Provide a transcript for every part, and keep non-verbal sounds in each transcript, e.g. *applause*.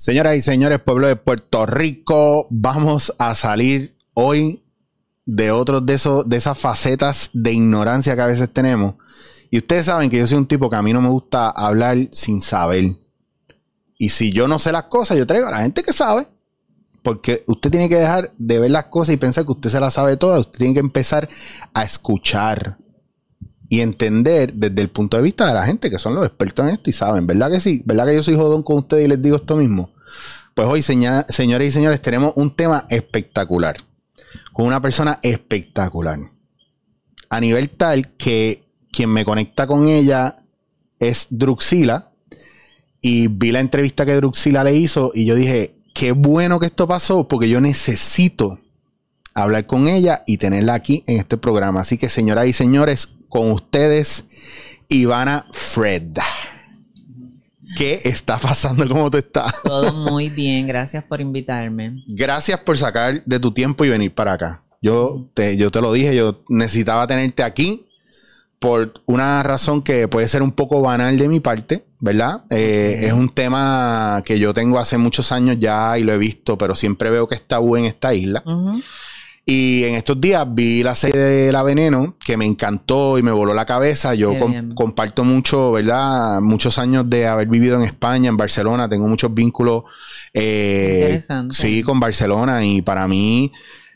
Señoras y señores, pueblo de Puerto Rico, vamos a salir hoy de otros de esos, de esas facetas de ignorancia que a veces tenemos. Y ustedes saben que yo soy un tipo que a mí no me gusta hablar sin saber. Y si yo no sé las cosas, yo traigo a la gente que sabe. Porque usted tiene que dejar de ver las cosas y pensar que usted se las sabe todas. Usted tiene que empezar a escuchar y entender desde el punto de vista de la gente que son los expertos en esto y saben, ¿verdad que sí? ¿Verdad que yo soy jodón con ustedes y les digo esto mismo? Pues hoy, señores y señores, tenemos un tema espectacular, con una persona espectacular. A nivel tal que quien me conecta con ella es Druxila. Y vi la entrevista que Druxila le hizo y yo dije, qué bueno que esto pasó porque yo necesito hablar con ella y tenerla aquí en este programa. Así que señoras y señores, con ustedes, Ivana Fred. ¿Qué está pasando? ¿Cómo tú estás? *laughs* Todo muy bien, gracias por invitarme. Gracias por sacar de tu tiempo y venir para acá. Yo te, yo te lo dije, yo necesitaba tenerte aquí por una razón que puede ser un poco banal de mi parte, ¿verdad? Eh, es un tema que yo tengo hace muchos años ya y lo he visto, pero siempre veo que está en esta isla. Y en estos días vi la serie de La Veneno, que me encantó y me voló la cabeza. Yo comparto mucho, ¿verdad? Muchos años de haber vivido en España, en Barcelona. Tengo muchos vínculos. Eh, sí, con Barcelona. Y para mí,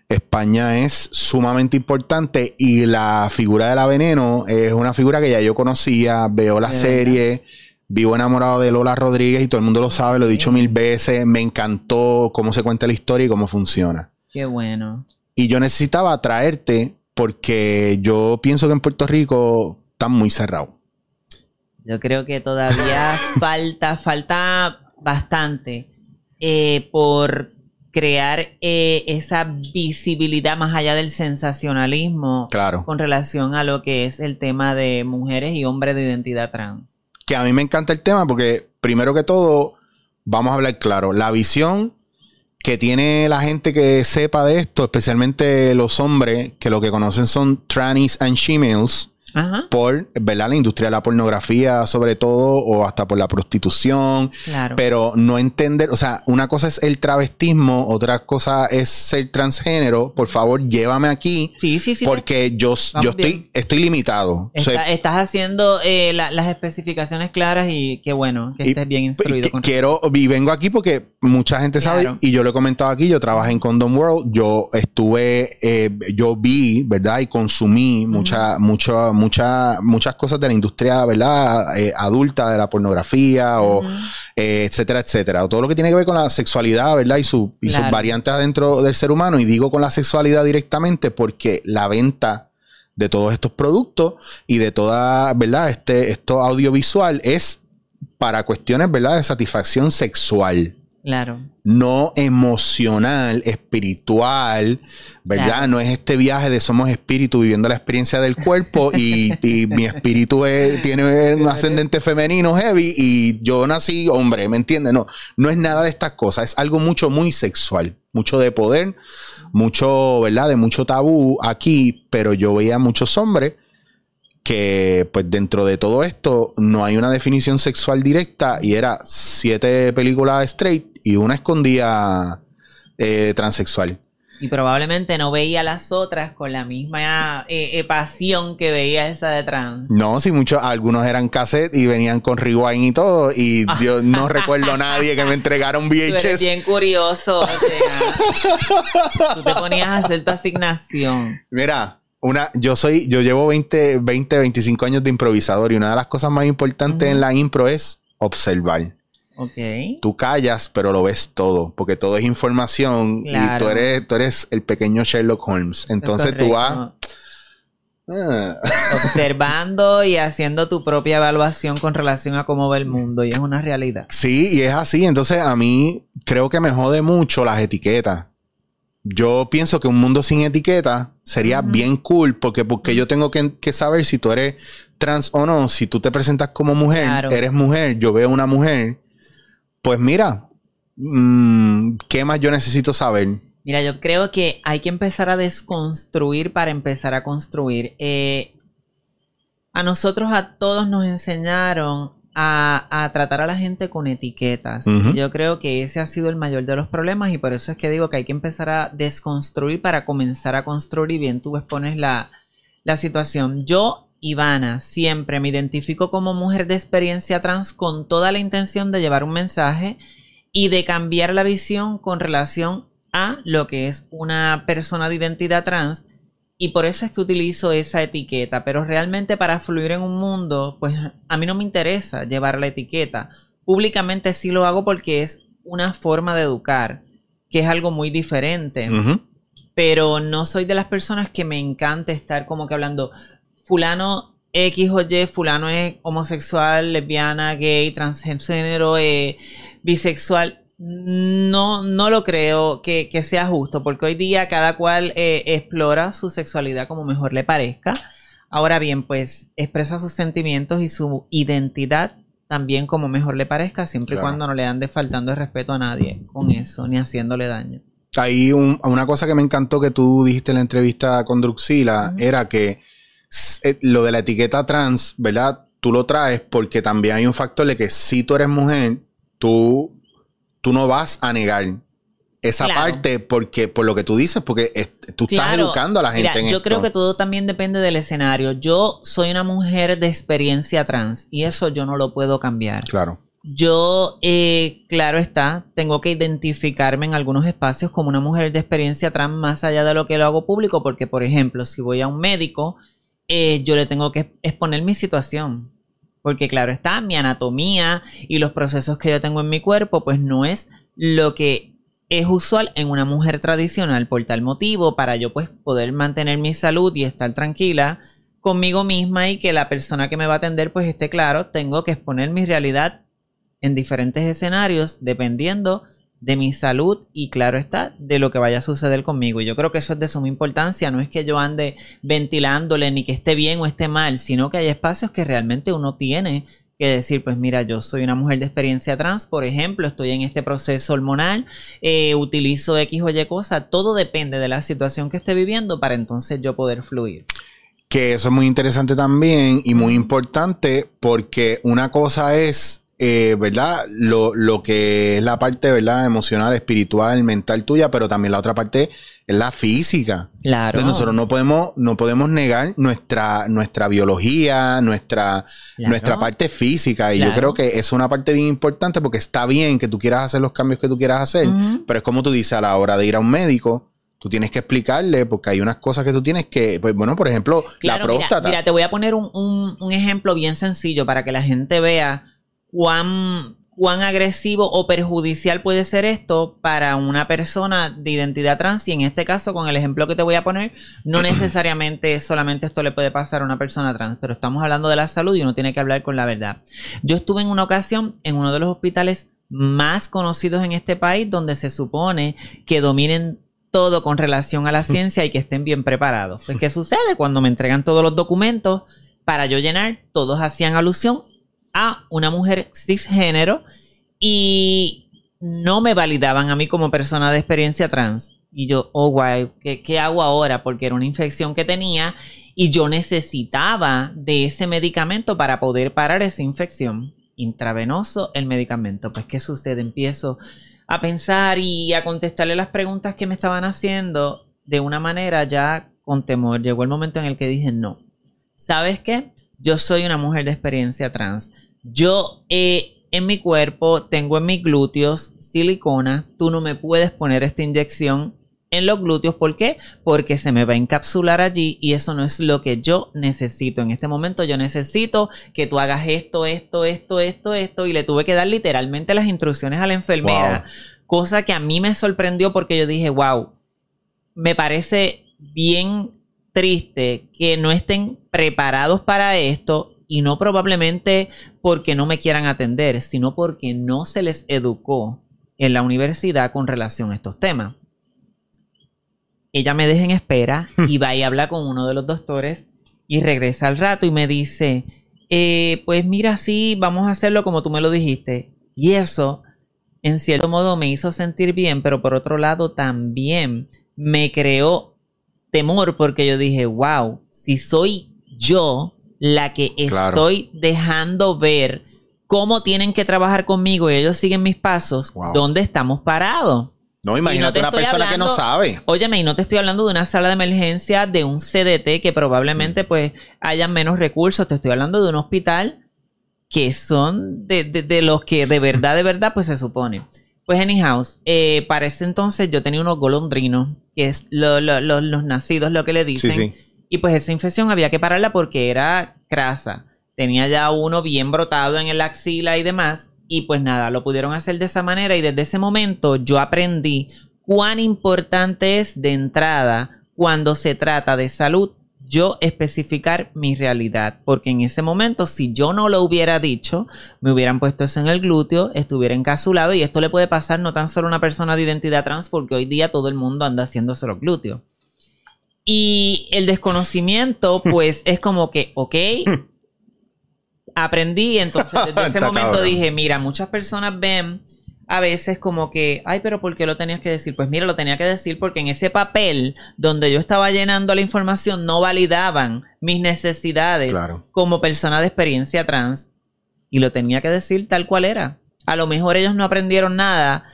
España es sumamente importante. Y la figura de La Veneno es una figura que ya yo conocía. Veo la serie. Vivo enamorado de Lola Rodríguez y todo el mundo lo sabe, lo he dicho mil veces. Me encantó cómo se cuenta la historia y cómo funciona. Qué bueno. Y yo necesitaba traerte porque yo pienso que en Puerto Rico está muy cerrado. Yo creo que todavía *laughs* falta, falta bastante eh, por crear eh, esa visibilidad más allá del sensacionalismo claro. con relación a lo que es el tema de mujeres y hombres de identidad trans. Que a mí me encanta el tema porque, primero que todo, vamos a hablar claro, la visión que tiene la gente que sepa de esto, especialmente los hombres, que lo que conocen son trannies and shemales, por ¿verdad? la industria de la pornografía sobre todo o hasta por la prostitución. Pero no entender o sea una cosa es el travestismo otra cosa es ser transgénero. Por favor llévame aquí sí, sí, sí, porque yo, yo estoy estoy limitado. Estás haciendo eh, las especificaciones claras y qué bueno que estés bien instruido con quiero y vengo aquí porque mucha gente sabe y yo lo he comentado aquí yo trabajé en Condom World yo estuve eh, yo vi verdad y consumí mucha mucha muchas cosas de la industria, ¿verdad? Eh, adulta, de la pornografía, o eh, etcétera, etcétera. O todo lo que tiene que ver con la sexualidad, ¿verdad? Y, sus variantes adentro del ser humano. Y digo con la sexualidad directamente porque la venta de todos estos productos y de toda, ¿verdad? Este, esto audiovisual es para cuestiones, ¿verdad? De satisfacción sexual. Claro. No emocional, espiritual, ¿verdad? No es este viaje de somos espíritu viviendo la experiencia del cuerpo y, mi espíritu tiene un *laughs* ascendente femenino heavy y yo nací hombre, ¿me entiendes? No, no es nada de estas cosas, es algo mucho, muy sexual, mucho de poder, mucho, ¿verdad? De mucho tabú aquí, pero yo veía muchos hombres que pues dentro de todo esto no hay una definición sexual directa y era siete películas straight y una escondía eh, transexual. Y probablemente no veía las otras con la misma eh, eh, pasión que veía esa de trans. No, sí, muchos, algunos eran cassette y venían con rewind y todo. Y yo no *laughs* recuerdo a nadie que me entregara un VHS. Tú bien curioso. O sea, tú te ponías a hacer tu asignación. Mira, una, yo soy, yo llevo 20, 20, 25 años de improvisador y una de las cosas más importantes en la impro es observar. Ok. Tú callas, pero lo ves todo, porque todo es información y tú eres, tú eres el pequeño Sherlock Holmes. Entonces tú vas... Ah. Observando y haciendo tu propia evaluación con relación a cómo ve el mundo y es una realidad. Sí, y es así. Entonces a mí creo que me jode mucho las etiquetas yo pienso que un mundo sin etiqueta sería bien cool porque, porque yo tengo que, saber si tú eres trans o no. Si tú te presentas como mujer, eres mujer, yo veo una mujer, pues mira, mm, ¿qué más yo necesito saber? Mira, yo creo que hay que empezar a desconstruir para empezar a construir. Eh, a nosotros a todos nos enseñaron a, tratar a la gente con etiquetas. Yo creo que ese ha sido el mayor de los problemas y por eso es que digo que hay que empezar a desconstruir para comenzar a construir y bien tú expones la, la situación. Yo, Ivana, siempre me identifico como mujer de experiencia trans con toda la intención de llevar un mensaje y de cambiar la visión con relación a lo que es una persona de identidad trans y por eso es que utilizo esa etiqueta, pero realmente para fluir en un mundo, pues a mí no me interesa llevar la etiqueta. Públicamente sí lo hago porque es una forma de educar, que es algo muy diferente. Pero no soy de las personas que me encanta estar como que hablando, fulano X o Y, fulano es homosexual, lesbiana, gay, transgénero, eh, bisexual no, no lo creo que, sea justo, porque hoy día cada cual eh, explora su sexualidad como mejor le parezca. Ahora bien, pues expresa sus sentimientos y su identidad también como mejor le parezca, siempre y cuando no le ande faltando el respeto a nadie con eso, ni haciéndole daño. Hay una cosa que me encantó que tú dijiste en la entrevista con Druxila, era que lo de la etiqueta trans, ¿verdad? Tú lo traes porque también hay un factor de que si tú eres mujer, tú tú no vas a negar esa parte porque por lo que tú dices, porque tú estás educando a la gente en yo creo que todo también depende del escenario. Yo soy una mujer de experiencia trans y eso yo no lo puedo cambiar. Claro. Yo, eh, claro está, tengo que identificarme en algunos espacios como una mujer de experiencia trans más allá de lo que lo hago público, porque por ejemplo, si voy a un médico, eh, yo le tengo que exponer mi situación. Porque claro está, mi anatomía y los procesos que yo tengo en mi cuerpo, pues no es lo que es usual en una mujer tradicional. Por tal motivo, para yo pues poder mantener mi salud y estar tranquila conmigo misma y que la persona que me va a atender pues esté claro, tengo que exponer mi realidad en diferentes escenarios dependiendo de mi salud y claro está, de lo que vaya a suceder conmigo. Y yo creo que eso es de suma importancia, no es que yo ande ventilándole ni que esté bien o esté mal, sino que hay espacios que realmente uno tiene que decir, pues mira, yo soy una mujer de experiencia trans, por ejemplo, estoy en este proceso hormonal, eh, utilizo X o Y cosa, todo depende de la situación que esté viviendo para entonces yo poder fluir. Que eso es muy interesante también y muy importante porque una cosa es eh, ¿verdad? Lo, lo, que es la parte, ¿verdad? Emocional, espiritual, mental tuya, pero también la otra parte es la física. Claro. Entonces nosotros no podemos, no podemos negar nuestra, nuestra biología, nuestra, nuestra parte física. Y yo creo que es una parte bien importante porque está bien que tú quieras hacer los cambios que tú quieras hacer, pero es como tú dices, a la hora de ir a un médico, tú tienes que explicarle porque hay unas cosas que tú tienes que, pues bueno, por ejemplo, la próstata. Mira, te voy a poner un, un, un ejemplo bien sencillo para que la gente vea cuán, cuán agresivo o perjudicial puede ser esto para una persona de identidad trans. Y en este caso con el ejemplo que te voy a poner no *clears throat* necesariamente solamente esto le puede pasar a una persona trans pero estamos hablando de la salud y uno tiene que hablar con la verdad. Yo estuve en una ocasión en uno de los hospitales más conocidos en este país donde se supone que dominen todo con relación a la *laughs* ciencia y que estén bien preparados. Pues qué sucede cuando me entregan todos los documentos para yo llenar todos hacían alusión a una mujer cisgénero y no me validaban a mí como persona de experiencia trans. Y yo, oh, guay, ¿qué, hago ahora? Porque era una infección que tenía y yo necesitaba de ese medicamento para poder parar esa infección. Intravenoso el medicamento. Pues, ¿qué sucede? Empiezo a pensar y a contestarle las preguntas que me estaban haciendo de una manera ya con temor. Llegó el momento en el que dije, no. ¿Sabes qué? Yo soy una mujer de experiencia trans. Yo eh, en mi cuerpo tengo en mis glúteos silicona. Tú no me puedes poner esta inyección en los glúteos. ¿Por qué? Porque se me va a encapsular allí y eso no es lo que yo necesito. En este momento yo necesito que tú hagas esto, esto, esto, esto, esto. Y le tuve que dar literalmente las instrucciones a la enfermera. Cosa que a mí me sorprendió porque yo dije, wow, me parece bien triste que no estén preparados para esto y no probablemente porque no me quieran atender, sino porque no se les educó en la universidad con relación a estos temas. Ella me deja en espera *laughs* y va y habla con uno de los doctores y regresa al rato y me dice, eh, pues mira, sí, vamos a hacerlo como tú me lo dijiste. Y eso, en cierto modo, me hizo sentir bien, pero por otro lado también me creó temor porque yo dije, wow, si soy yo la que estoy dejando ver cómo tienen que trabajar conmigo y ellos siguen mis pasos, ¿dónde estamos parados? No, imagínate una persona que no sabe. Óyeme, y no te estoy hablando de una sala de emergencia, de un CDT que probablemente mm. pues haya menos recursos. Te estoy hablando de un hospital que son de, los que de verdad, de *laughs* verdad, pues se supone. Pues anyhow, eh, para ese entonces yo tenía unos golondrinos, que es los nacidos, lo que le dicen. Y pues esa infección había que pararla porque era crasa. Tenía ya uno bien brotado en el axila y demás. Y pues nada, lo pudieron hacer de esa manera y desde ese momento yo aprendí cuán importante es de entrada cuando se trata de salud yo especificar mi realidad, porque en ese momento si yo no lo hubiera dicho, me hubieran puesto eso en el glúteo, estuviera encasulado y esto le puede pasar no tan solo a una persona de identidad trans, porque hoy día todo el mundo anda haciéndose los glúteos. Y el desconocimiento, *laughs* pues es como que, ok, aprendí, entonces desde *laughs* ese momento dije, mira, muchas personas ven a veces como que, ay, pero ¿por qué lo tenías que decir? Pues mira, lo tenía que decir porque en ese papel donde yo estaba llenando la información no validaban mis necesidades como persona de experiencia trans y lo tenía que decir tal cual era. A lo mejor ellos no aprendieron nada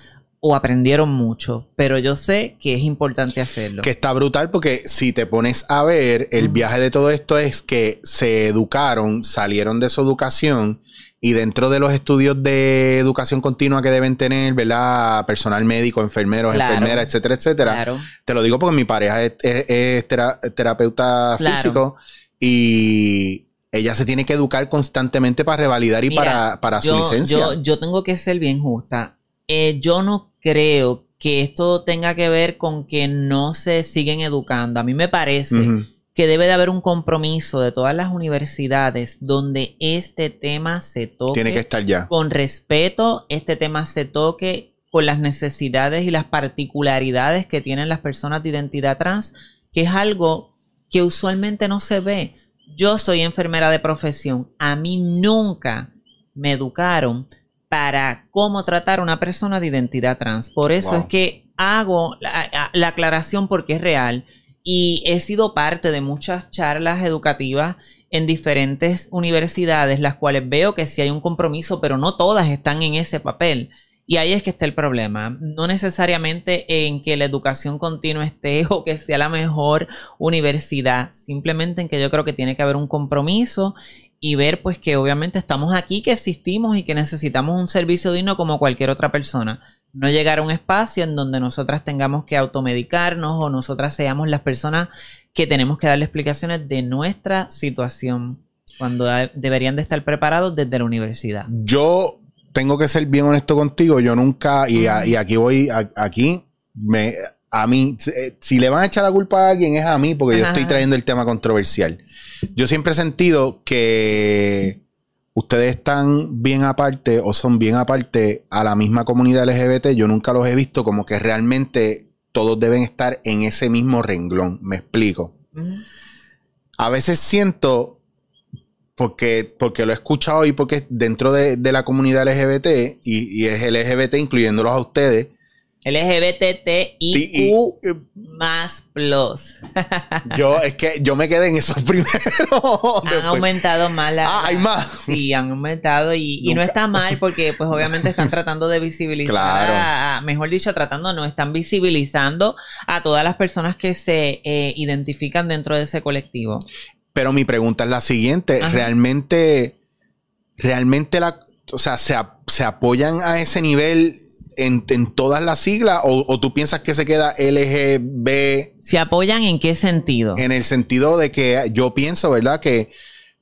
o aprendieron mucho, pero yo sé que es importante hacerlo. Que está brutal porque si te pones a ver, el viaje de todo esto es que se educaron, salieron de su educación y dentro de los estudios de educación continua que deben tener, ¿verdad? Personal médico, enfermeros, enfermeras, etcétera, etcétera. Te lo digo porque mi pareja es, terapeuta físico y ella se tiene que educar constantemente para revalidar y para, para su licencia. Yo, yo tengo que ser bien justa. Eh, yo no creo que esto tenga que ver con que no se siguen educando. A mí me parece que debe de haber un compromiso de todas las universidades donde este tema se toque. Tiene que estar ya. Con respeto, este tema se toque con las necesidades y las particularidades que tienen las personas de identidad trans, que es algo que usualmente no se ve. Yo soy enfermera de profesión. A mí nunca me educaron para cómo tratar a una persona de identidad trans. Por eso es que hago la, aclaración porque es real y he sido parte de muchas charlas educativas en diferentes universidades, las cuales veo que sí hay un compromiso, pero no todas están en ese papel. Y ahí es que está el problema. No necesariamente en que la educación continua esté *laughs* o que sea la mejor universidad, simplemente en que yo creo que tiene que haber un compromiso y ver pues que obviamente estamos aquí, que existimos y que necesitamos un servicio digno como cualquier otra persona. No llegar a un espacio en donde nosotras tengamos que automedicarnos o nosotras seamos las personas que tenemos que darle explicaciones de nuestra situación cuando deberían de estar preparados desde la universidad. Yo tengo que ser bien honesto contigo, yo nunca, y, aquí voy, aquí me a mí, eh, si le van a echar la culpa a alguien es a mí porque yo estoy trayendo el tema controversial. Yo siempre he sentido que ustedes están bien aparte o son bien aparte a la misma comunidad LGBT. Yo nunca los he visto como que realmente todos deben estar en ese mismo renglón. Me explico. A veces siento, porque, porque lo he escuchado y porque dentro de, la comunidad LGBT y, y es LGBT incluyéndolos a ustedes, LGBTIQ más plus. yo, es que yo me quedé en esos *laughs* primeros. han aumentado más la, Ah, hay más. Sí, han aumentado y, no está mal porque pues obviamente están *laughs* tratando de visibilizar, claro. mejor dicho, tratando, no, están visibilizando a todas las personas que se eh, identifican dentro de ese colectivo. Pero mi pregunta es la siguiente, ¿realmente, realmente la, o sea, se, se apoyan a ese nivel en, todas las siglas o, tú piensas que se queda LGB? ¿Se apoyan en qué sentido? En el sentido de que yo pienso, ¿verdad? Que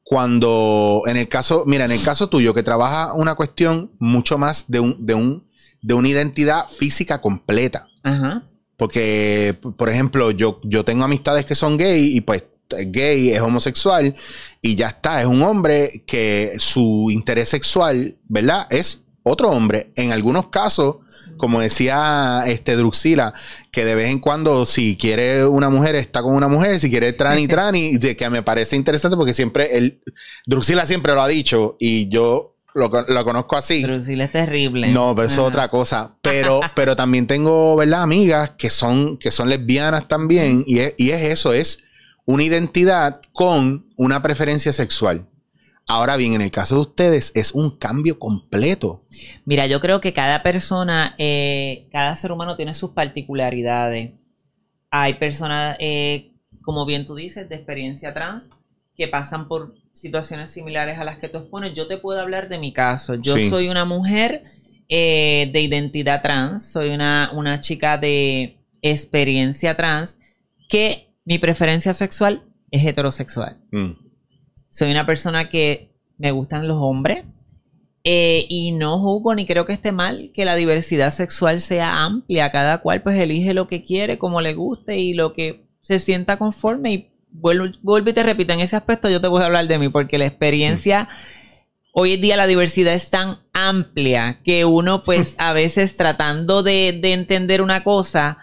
cuando, en el caso, mira, en el caso tuyo, que trabaja una cuestión mucho más de un, de un, de una identidad física completa. Ajá. Porque, por ejemplo, yo, yo tengo amistades que son gay y pues gay, es homosexual y ya está, es un hombre que su interés sexual, ¿verdad? Es otro hombre. En algunos casos, como decía este Druxila, que de vez en cuando, si quiere una mujer, está con una mujer, si quiere trani, *laughs* trani, de que me parece interesante porque siempre el Druxila siempre lo ha dicho y yo lo, conozco así. Druxila es terrible. No, pero eso es otra cosa. Pero, *laughs* pero también tengo, ¿verdad? Amigas que son, que son lesbianas también y es, y es eso, es una identidad con una preferencia sexual. Ahora bien, en el caso de ustedes es un cambio completo. Mira, yo creo que cada persona, eh, cada ser humano tiene sus particularidades. Hay personas, eh, como bien tú dices, de experiencia trans, que pasan por situaciones similares a las que tú expones. Yo te puedo hablar de mi caso. Yo Sí. soy una mujer eh, de identidad trans, soy una, una chica de experiencia trans, que mi preferencia sexual es heterosexual. Mm. Soy una persona que me gustan los hombres eh, y no juzgo ni creo que esté mal que la diversidad sexual sea amplia. Cada cual pues elige lo que quiere, como le guste y lo que se sienta conforme. Y vuelvo, vuelvo y te repito, en ese aspecto yo te voy a hablar de mí porque la experiencia... Hoy en día la diversidad es tan amplia que uno pues *laughs* a veces tratando de, de entender una cosa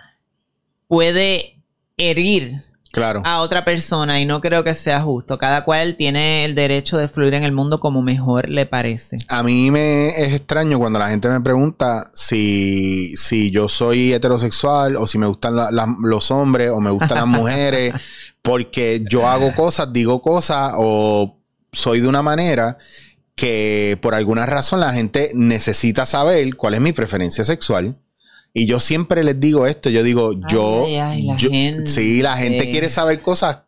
puede herir Claro. a otra persona y no creo que sea justo. Cada cual tiene el derecho de fluir en el mundo como mejor le parece. A mí me es extraño cuando la gente me pregunta si, si yo soy heterosexual o si me gustan la- la- los hombres o me gustan las *laughs* mujeres, porque yo hago cosas, digo cosas o soy de una manera que por alguna razón la gente necesita saber cuál es mi preferencia sexual. Y yo siempre les digo esto, yo digo, yo, Ay, ay, la yo- gente. sí, la gente quiere saber cosas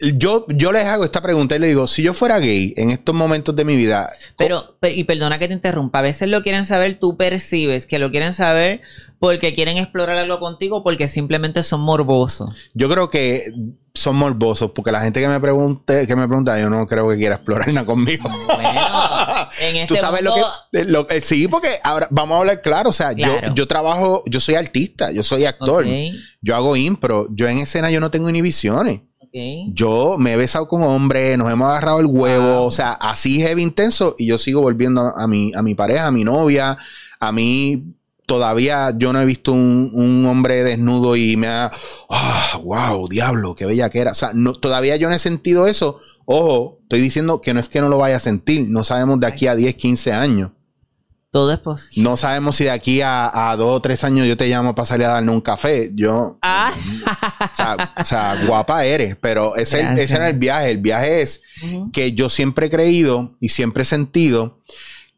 yo, yo les hago esta pregunta y le digo, si yo fuera gay en estos momentos de mi vida, Pero, pe- y perdona que te interrumpa, a veces lo quieren saber, tú percibes que lo quieren saber porque quieren explorar algo contigo porque simplemente son morbosos. yo creo que son morbosos, porque la gente que me pregunte, que me pregunta, yo no creo que quiera explorar nada conmigo. Bueno, en *laughs* este Tú sabes lo que, eh, lo- eh, sí, porque ahora vamos a hablar claro, o sea, Claro. yo, yo trabajo, yo soy artista, yo soy actor, yo hago impro, yo en escena yo no tengo inhibiciones. Yo me he besado con hombres, nos hemos agarrado el huevo, Wow. o sea, así heavy intenso y yo sigo volviendo a, a mi, a mi pareja, a mi novia, a mí todavía yo no he visto un, un hombre desnudo y me ha, ah, wow, diablo, qué bella que era. O sea, no, todavía yo no he sentido eso. Ojo, estoy diciendo que no es que no lo vaya a sentir, no sabemos de aquí a 10, 15 años. Todo es posible. No sabemos si de aquí a, a dos o tres años yo te llamo para salir a darnos un café. Yo, Ah, *laughs* o sea, o sea, guapa eres, pero ese, ese es el viaje. El viaje es que yo siempre he creído y siempre he sentido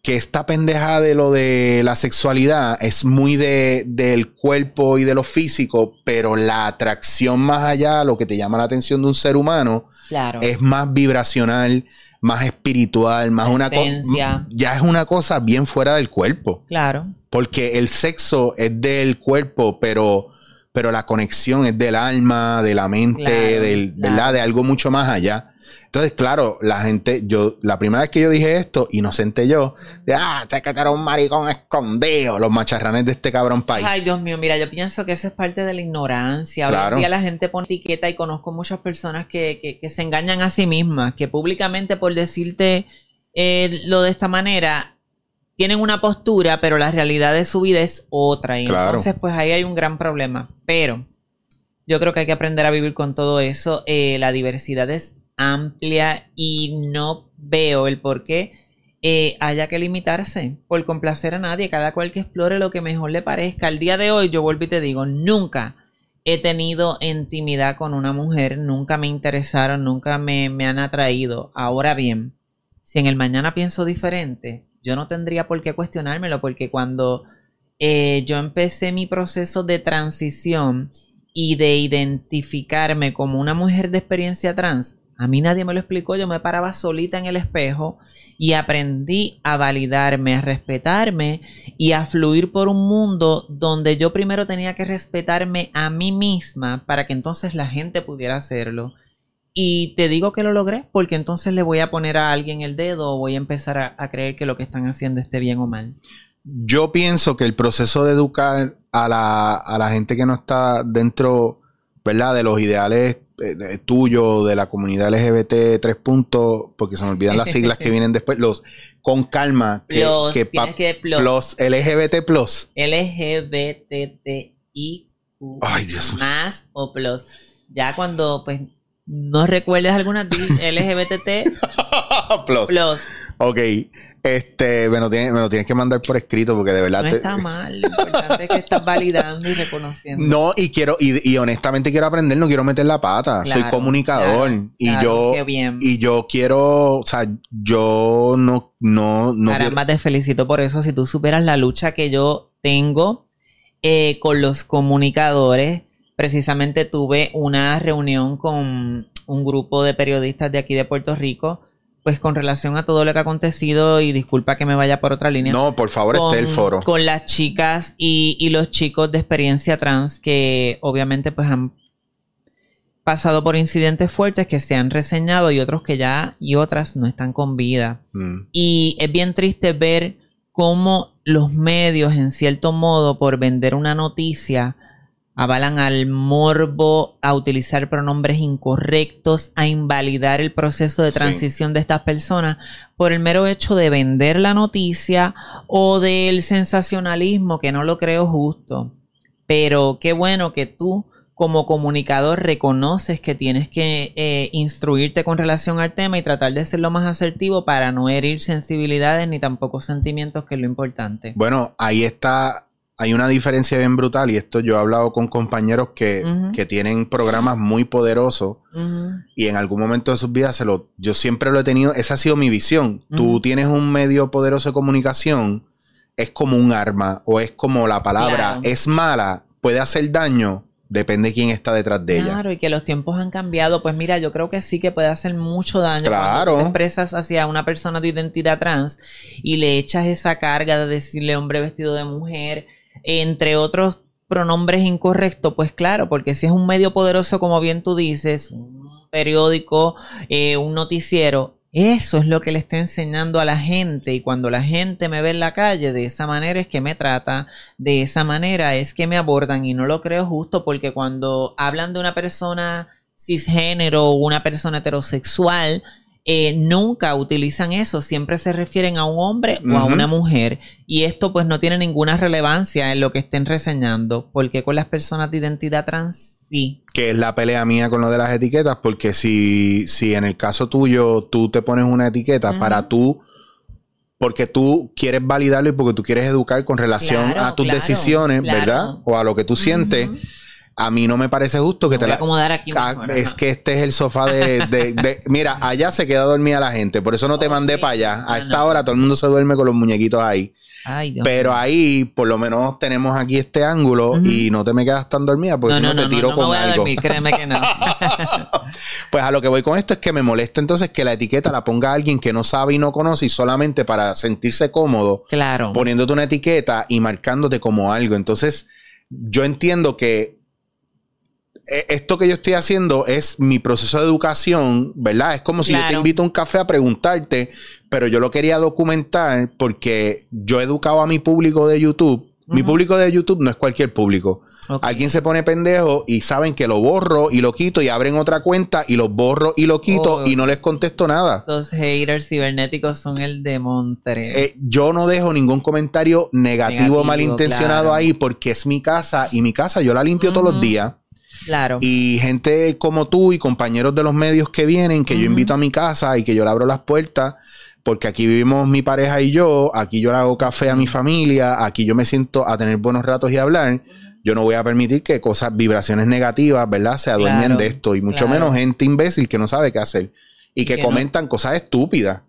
que esta pendeja de lo de la sexualidad es muy de, del cuerpo y de lo físico, pero la atracción más allá, lo que te llama la atención de un ser humano, claro. es más vibracional, más espiritual, más La una cosa. Ya es una cosa bien fuera del cuerpo. Claro. Porque el sexo es del cuerpo, pero, pero la conexión es del alma, de la mente, Claro, del, claro. ¿verdad? De algo mucho más allá. Entonces, claro, la gente, yo, la primera vez que yo dije esto, inocente yo, de ah, sé que tú eres un maricón escondido, los macharranes de este cabrón país. Ay, Dios mío, mira, yo pienso que eso es parte de la ignorancia. Hoy Claro. día la gente pone etiqueta y conozco muchas personas que, que- que se engañan a sí mismas, que públicamente por decirte eh, lo de esta manera, tienen una postura, pero la realidad de su vida es otra. Y Claro. entonces, pues ahí hay un gran problema. Pero yo creo que hay que aprender a vivir con todo eso. Eh, la diversidad es amplia y no veo el por qué eh, haya que limitarse por complacer a nadie, cada cual que explore lo que mejor le parezca. Al día de hoy, yo vuelvo y te digo, nunca he tenido intimidad con una mujer, nunca me interesaron, nunca me, me han atraído. Ahora bien, si en el mañana pienso diferente, yo no tendría por qué cuestionármelo, porque cuando eh, yo empecé mi proceso de transición y de identificarme como una mujer de experiencia trans, a mí nadie me lo explicó, yo me paraba solita en el espejo y aprendí a validarme, a respetarme y a fluir por un mundo donde yo primero tenía que respetarme a mí misma para que entonces la gente pudiera hacerlo. Y te digo que lo logré porque entonces le voy a poner a alguien el dedo o voy a empezar a, creer que lo que están haciendo esté bien o mal. Yo pienso que el proceso de educar a la, a la gente que no está dentro, ¿verdad? De los ideales eh, de- tuyos, de la comunidad LGBT, tres puntos, porque se me olvidan las siglas que *laughs* vienen después, los con calma, que, Plus, que que plus. plus, LGBT plus. LGBTIQ Ay, Dios más o plus. Ya cuando pues no recuerdes alguna LGBT *laughs* plus. plus. Ok, este, me lo, tienes, me lo tienes que mandar por escrito porque de verdad... No te- está mal, lo importante es que estás validando y reconociendo. No, y quiero, y, y honestamente quiero aprender, no quiero meter la pata. Soy comunicador. claro, y claro, yo, qué bien. y yo quiero, o sea, yo no, no, no quiero- Caramba, te felicito por eso. Si tú superas la lucha que yo tengo eh, con los comunicadores, precisamente tuve una reunión con un grupo de periodistas de aquí de Puerto Rico, pues con relación a todo lo que ha acontecido, y disculpa que me vaya por otra línea. No, por favor, con, esté el foro. con las chicas y, y los chicos de experiencia trans que obviamente pues han pasado por incidentes fuertes que se han reseñado y otros que ya y otras no están con vida. Mm, Y es bien triste ver cómo los medios, en cierto modo, por vender una noticia, avalan al morbo, a utilizar pronombres incorrectos, a invalidar el proceso de Sí. transición de estas personas por el mero hecho de vender la noticia o del sensacionalismo, que no lo creo justo. Pero qué bueno que tú como comunicador reconoces que tienes que eh, instruirte con relación al tema y tratar de ser lo más asertivo para no herir sensibilidades ni tampoco sentimientos, que es lo importante. Bueno, ahí está, hay una diferencia bien brutal y esto yo he hablado con compañeros que, que tienen programas muy poderosos y en algún momento de sus vidas se lo, yo siempre lo he tenido, esa ha sido mi visión. Tú tienes un medio poderoso de comunicación, es como un arma o es como la palabra Claro. es mala, puede hacer daño, depende de quién está detrás de ella. Claro, y que los tiempos han cambiado. Pues mira, yo creo que sí que puede hacer mucho daño Claro. cuando te expresas hacia una persona de identidad trans y le echas esa carga de decirle hombre vestido de mujer, entre otros pronombres incorrectos, pues claro, porque si es un medio poderoso, como bien tú dices, un periódico, eh, un noticiero, eso es lo que le está enseñando a la gente. Y cuando la gente me ve en la calle, de esa manera es que me trata, de esa manera es que me abordan y no lo creo justo porque cuando hablan de una persona cisgénero o una persona heterosexual, eh, nunca utilizan eso, siempre se refieren a un hombre o a una mujer y esto pues no tiene ninguna relevancia en lo que estén reseñando porque con las personas de identidad trans sí. que es la pelea mía con lo de las etiquetas, porque si, si en el caso tuyo tú te pones una etiqueta para tú, porque tú quieres validarlo y porque tú quieres educar con relación Claro, a tus claro, decisiones, claro. ¿verdad? O a lo que tú sientes. A mí no me parece justo que Me te voy a la... acomodar aquí mejor, es que este es el sofá de, de- de- Mira, allá se queda dormida la gente, por eso no te Oh, mandé sí. para allá. A esta no. hora todo el mundo se duerme con los muñequitos ahí. Ay, Dios Pero ahí, por lo menos, tenemos aquí este ángulo y no te me quedas tan dormida, porque no, si no, te tiro con me voy a algo. dormir, créeme que no. *laughs* Pues a lo que voy con esto es que me molesta entonces que la etiqueta la ponga alguien que no sabe y no conoce y solamente para sentirse cómodo claro. poniéndote una etiqueta y marcándote como algo. Entonces, yo entiendo que esto que yo estoy haciendo es mi proceso de educación, ¿verdad? Es como si yo te invito a un café a preguntarte, pero yo lo quería documentar porque yo he educado a mi público de YouTube. Mi público de YouTube no es cualquier público. Alguien se pone pendejo y saben que lo borro y lo quito y abren otra cuenta y lo borro y lo quito Oh. y no les contesto nada. Esos haters cibernéticos son el demontre. Eh, yo no dejo ningún comentario negativo, Negativo, malintencionado claro. ahí porque es mi casa y mi casa yo la limpio todos los días. Claro. Y gente como tú y compañeros de los medios que vienen, que yo invito a mi casa y que yo le abro las puertas, porque aquí vivimos mi pareja y yo, aquí yo le hago café a mi familia, aquí yo me siento a tener buenos ratos y hablar. Yo no voy a permitir que cosas, vibraciones negativas, ¿verdad? Se adueñen Claro, de esto. Y mucho claro. menos gente imbécil que no sabe qué hacer. Y que Que no. comentan cosas estúpidas.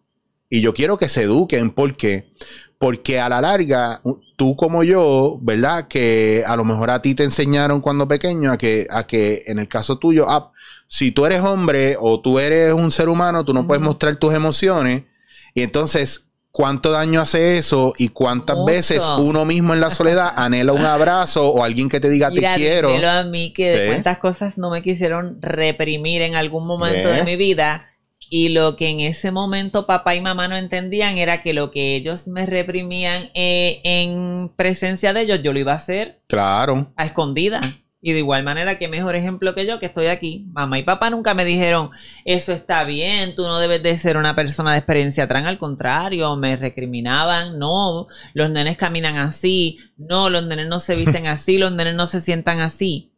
Y yo quiero que se eduquen. ¿Por qué? Porque a la larga, tú como yo, ¿verdad? Que a lo mejor a ti te enseñaron cuando pequeño a que, a que en el caso tuyo, ah, si tú eres hombre o tú eres un ser humano, tú no puedes mostrar tus emociones. Y entonces, ¿cuánto daño hace eso? Y cuántas Mucho. veces uno mismo en la soledad *laughs* anhela un abrazo o alguien que te diga Mira, te quiero? a mí que de cuántas cosas no me quisieron reprimir en algún momento de mi vida. Y lo que en ese momento papá y mamá no entendían era que lo que ellos me reprimían eh, en presencia de ellos, yo lo iba a hacer Claro. a escondida. Y de igual manera, que mejor ejemplo que yo, que estoy aquí. Mamá y papá nunca me dijeron, eso está bien, tú no debes de ser una persona de experiencia trans. Al contrario, me recriminaban, no, los nenes caminan así, no, los nenes no se visten *laughs* así, los nenes no se sientan así.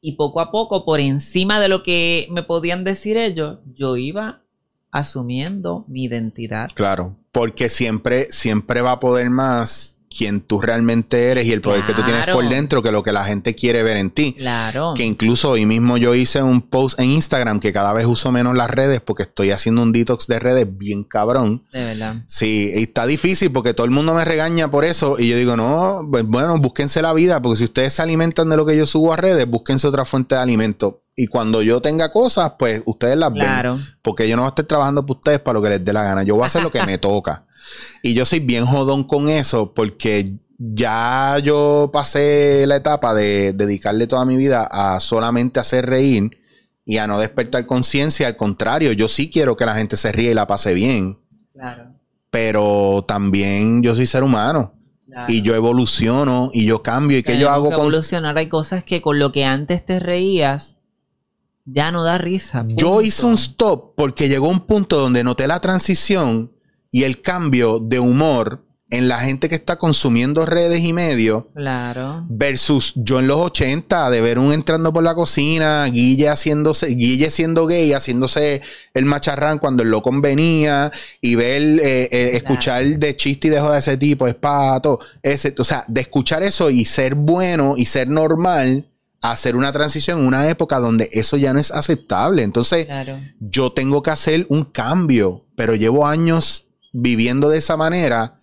Y poco a poco, por encima de lo que me podían decir ellos, yo iba asumiendo mi identidad. Claro. porque siempre, siempre va a poder más quien tú realmente eres y el poder que tú tienes por dentro que lo que la gente quiere ver en ti. Claro. Que incluso hoy mismo yo hice un post en Instagram que cada vez uso menos las redes porque estoy haciendo un detox de redes bien cabrón. De verdad. Sí, y está difícil porque todo el mundo me regaña por eso y yo digo, no, pues bueno, búsquense la vida porque si ustedes se alimentan de lo que yo subo a redes, búsquense otra fuente de alimento. Y cuando yo tenga cosas, pues ustedes las Claro. ven. Porque yo no voy a estar trabajando para ustedes para lo que les dé la gana. Yo voy a hacer lo que me *laughs* toca. Y yo soy bien jodón con eso porque ya yo pasé la etapa de dedicarle toda mi vida a solamente hacer reír y a no despertar conciencia. Al contrario, yo sí quiero que la gente se ríe y la pase bien. Claro. Pero también yo soy ser humano claro. y yo evoluciono y yo cambio y que yo hago que con... evolucionar. Hay cosas que con lo que antes te reías ya no da risa. Yo hice un stop porque llegó un punto donde noté la transición y el cambio de humor en la gente que está consumiendo redes y medios Claro. versus yo en los 80 de ver un entrando por la cocina, Guille haciéndose, Guille siendo gay, haciéndose el macharrán cuando el loco venía y ver, eh, eh, escuchar de chiste y de joda de ese tipo, es pato, ese, o sea, de escuchar eso y ser bueno y ser normal, hacer una transición en una época donde eso ya no es aceptable. Entonces, Claro. yo tengo que hacer un cambio, pero llevo años viviendo de esa manera.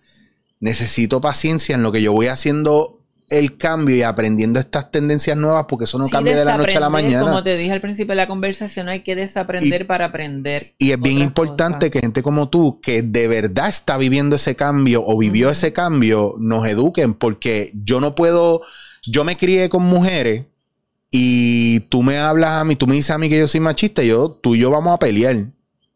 Necesito paciencia en lo que yo voy haciendo el cambio y aprendiendo estas tendencias nuevas porque eso no Sí, cambia de la noche a la desaprender, Como mañana. te dije al principio de la conversación, hay que desaprender para aprender. Y es bien importante cosas. que gente como tú, que de verdad está viviendo ese cambio o vivió ese cambio, nos eduquen porque yo no puedo, yo me crié con mujeres y tú me hablas a mí, tú me dices a mí que yo soy machista, yo, tú y yo vamos a pelear.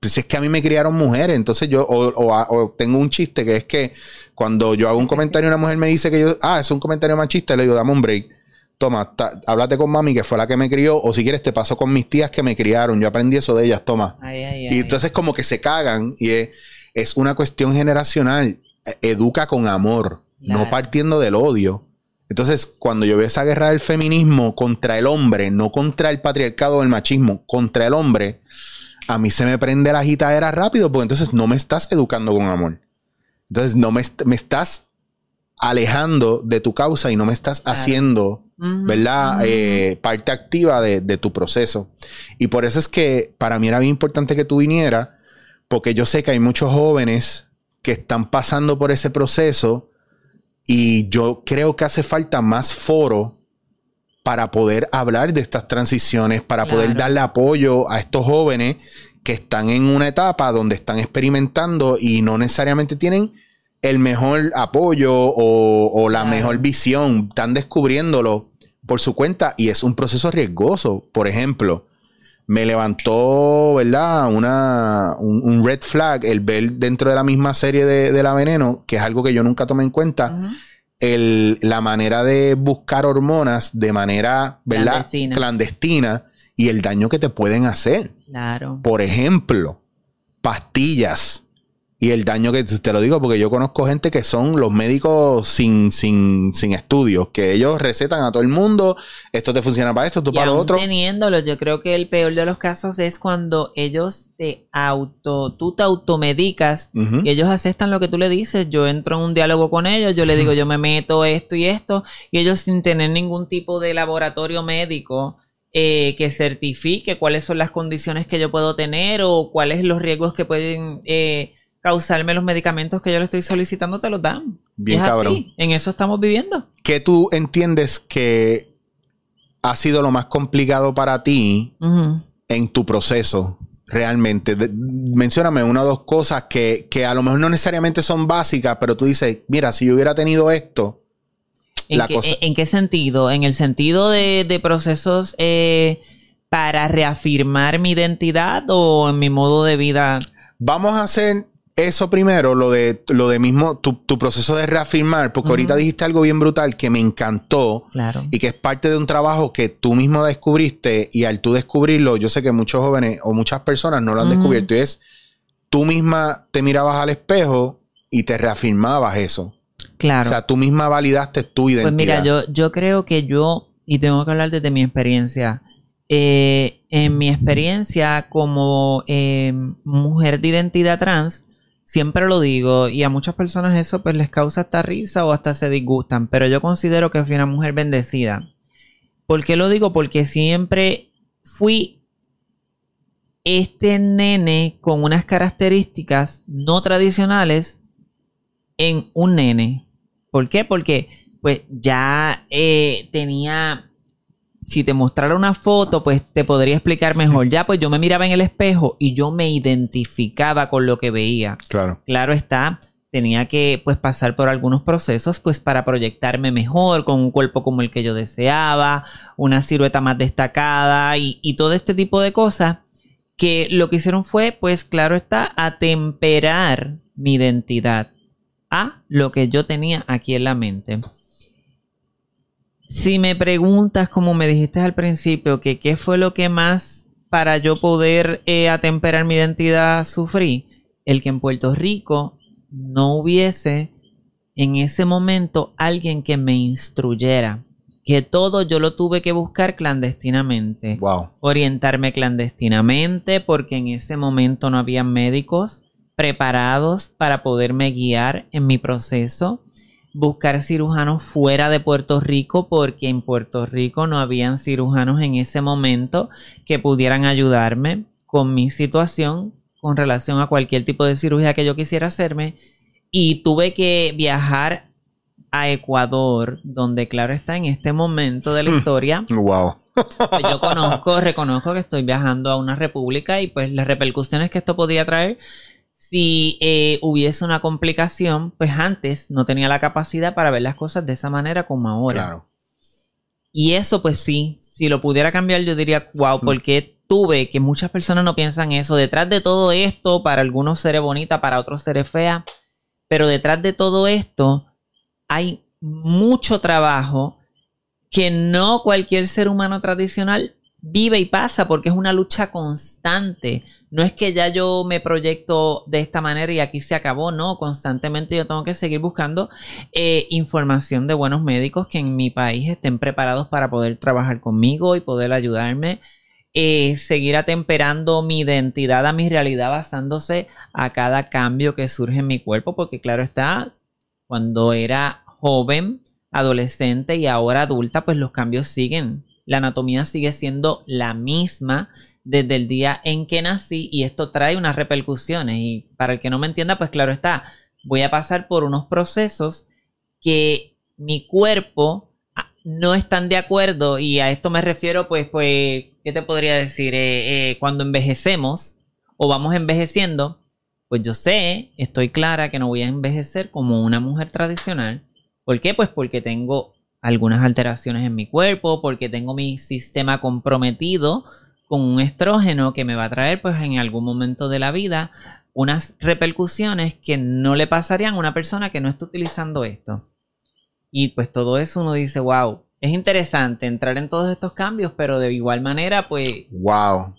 Pues es que a mí me criaron mujeres, entonces yo, o, o- o tengo un chiste que es que cuando yo hago un comentario una mujer me dice que yo, ah, es un comentario machista, le digo, dame un break. Toma, ta- háblate con mami, que fue la que me crió, o si quieres te paso con mis tías que me criaron, yo aprendí eso de ellas, toma. Ay, ay, Y ay. entonces como que se cagan y es, es una cuestión generacional. E- Educa con amor, no partiendo del odio. Entonces, cuando yo veo esa guerra del feminismo contra el hombre, no contra el patriarcado o el machismo, contra el hombre, a mí se me prende la agitadera rápido porque entonces no me estás educando con amor. Entonces, no me, est- me estás alejando de tu causa y no me estás Claro. haciendo ¿verdad? Eh, parte activa de, de tu proceso. Y por eso es que para mí era bien importante que tú vinieras, porque yo sé que hay muchos jóvenes que están pasando por ese proceso y yo creo que hace falta más foro para poder hablar de estas transiciones, para poder darle apoyo a estos jóvenes que están en una etapa donde están experimentando y no necesariamente tienen el mejor apoyo o, o la Claro. mejor visión, están descubriéndolo por su cuenta y es un proceso riesgoso. Por ejemplo, me levantó, ¿verdad? Una, un, un red flag el ver dentro de la misma serie de, de La Veneno, que es algo que yo nunca tomé en cuenta. El, la manera de buscar hormonas de manera, ¿verdad? Clandestina. Clandestina y el daño que te pueden hacer. Claro. Por ejemplo, pastillas. Y el daño que te lo digo porque yo conozco gente que son los médicos sin, sin, sin estudios, que ellos recetan a todo el mundo, esto te funciona para esto, esto Y para lo otro. teniéndolo, yo creo que el peor de los casos es cuando ellos te auto, tú te automedicas y ellos aceptan lo que tú le dices. Yo entro en un diálogo con ellos, yo le digo, yo me meto esto y esto, y ellos sin tener ningún tipo de laboratorio médico eh, que certifique cuáles son las condiciones que yo puedo tener o cuáles los riesgos que pueden eh, causarme los medicamentos que yo le estoy solicitando, te los dan. Bien es cabrón. así, en eso estamos viviendo. ¿Qué tú entiendes que ha sido lo más complicado para ti en tu proceso? Realmente, De- mencióname una o dos cosas que, que a lo mejor no necesariamente son básicas, pero tú dices, mira, si yo hubiera tenido esto, ¿En, La qué, cosa- en qué sentido? En el sentido de, de procesos eh, para reafirmar mi identidad o en mi modo de vida. Vamos a hacer eso primero, lo de, lo de mismo, tu, tu proceso de reafirmar, porque ahorita dijiste algo bien brutal que me encantó Claro. y que es parte de un trabajo que tú mismo descubriste y al tú descubrirlo, yo sé que muchos jóvenes o muchas personas no lo han descubierto y es, tú misma te mirabas al espejo y te reafirmabas eso. Claro. O sea, tú misma validaste tu identidad. Pues mira, yo, yo creo que yo, y tengo que hablar desde mi experiencia, eh, en mi experiencia como eh, mujer de identidad trans, Siempre lo digo y a muchas personas eso pues les causa hasta risa o hasta se disgustan, pero yo considero que fui una mujer bendecida. ¿Por qué lo digo? Porque siempre fui este nene con unas características no tradicionales en un nene. ¿Por qué? Porque pues ya eh, tenía, si te mostrara una foto, pues te podría explicar mejor. Ya, pues yo me miraba en el espejo y yo me identificaba con lo que veía. Claro. Claro está, tenía que pues pasar por algunos procesos pues para proyectarme mejor, con un cuerpo como el que yo deseaba, una silueta más destacada y, y todo este tipo de cosas que lo que hicieron fue pues claro está atemperar mi identidad a lo que yo tenía aquí en la mente. Si me preguntas, como me dijiste al principio, que qué fue lo que más para yo poder eh, atemperar mi identidad sufrí, el que en Puerto Rico no hubiese en ese momento alguien que me instruyera. Que todo yo lo tuve que buscar clandestinamente. Wow. Orientarme clandestinamente porque en ese momento no había médicos preparados para poderme guiar en mi proceso buscar cirujanos fuera de Puerto Rico porque en Puerto Rico no habían cirujanos en ese momento que pudieran ayudarme con mi situación con relación a cualquier tipo de cirugía que yo quisiera hacerme y tuve que viajar a Ecuador, donde claro está en este momento de la historia. Wow. Pues yo conozco, reconozco que estoy viajando a una república y pues las repercusiones que esto podía traer si eh, hubiese una complicación, pues antes no tenía la capacidad para ver las cosas de esa manera como ahora. Claro. Y eso, pues sí, si lo pudiera cambiar, yo diría, wow, porque tuve que muchas personas no piensan eso. Detrás de todo esto, para algunos seres bonita, para otros seres fea, pero detrás de todo esto hay mucho trabajo que no cualquier ser humano tradicional vive y pasa porque es una lucha constante. No es que ya yo me proyecto de esta manera y aquí se acabó, no, constantemente yo tengo que seguir buscando eh, información de buenos médicos que en mi país estén preparados para poder trabajar conmigo y poder ayudarme. Eh, seguir atemperando mi identidad a mi realidad basándose a cada cambio que surge en mi cuerpo, porque claro está, cuando era joven, adolescente y ahora adulta, pues los cambios siguen la anatomía sigue siendo la misma desde el día en que nací y esto trae unas repercusiones. Y para el que no me entienda, pues claro está, voy a pasar por unos procesos que mi cuerpo ah, no están de acuerdo y a esto me refiero pues, pues, ¿qué te podría decir? Eh, eh, cuando envejecemos o vamos envejeciendo, pues yo sé, estoy clara que no voy a envejecer como una mujer tradicional. ¿Por qué? Pues porque tengo algunas alteraciones en mi cuerpo, porque tengo mi sistema comprometido con un estrógeno que me va a traer pues en algún momento de la vida unas repercusiones que no le pasarían a una persona que no está utilizando esto. Y pues todo eso uno dice, wow, es interesante entrar en todos estos cambios, pero de igual manera pues... Wow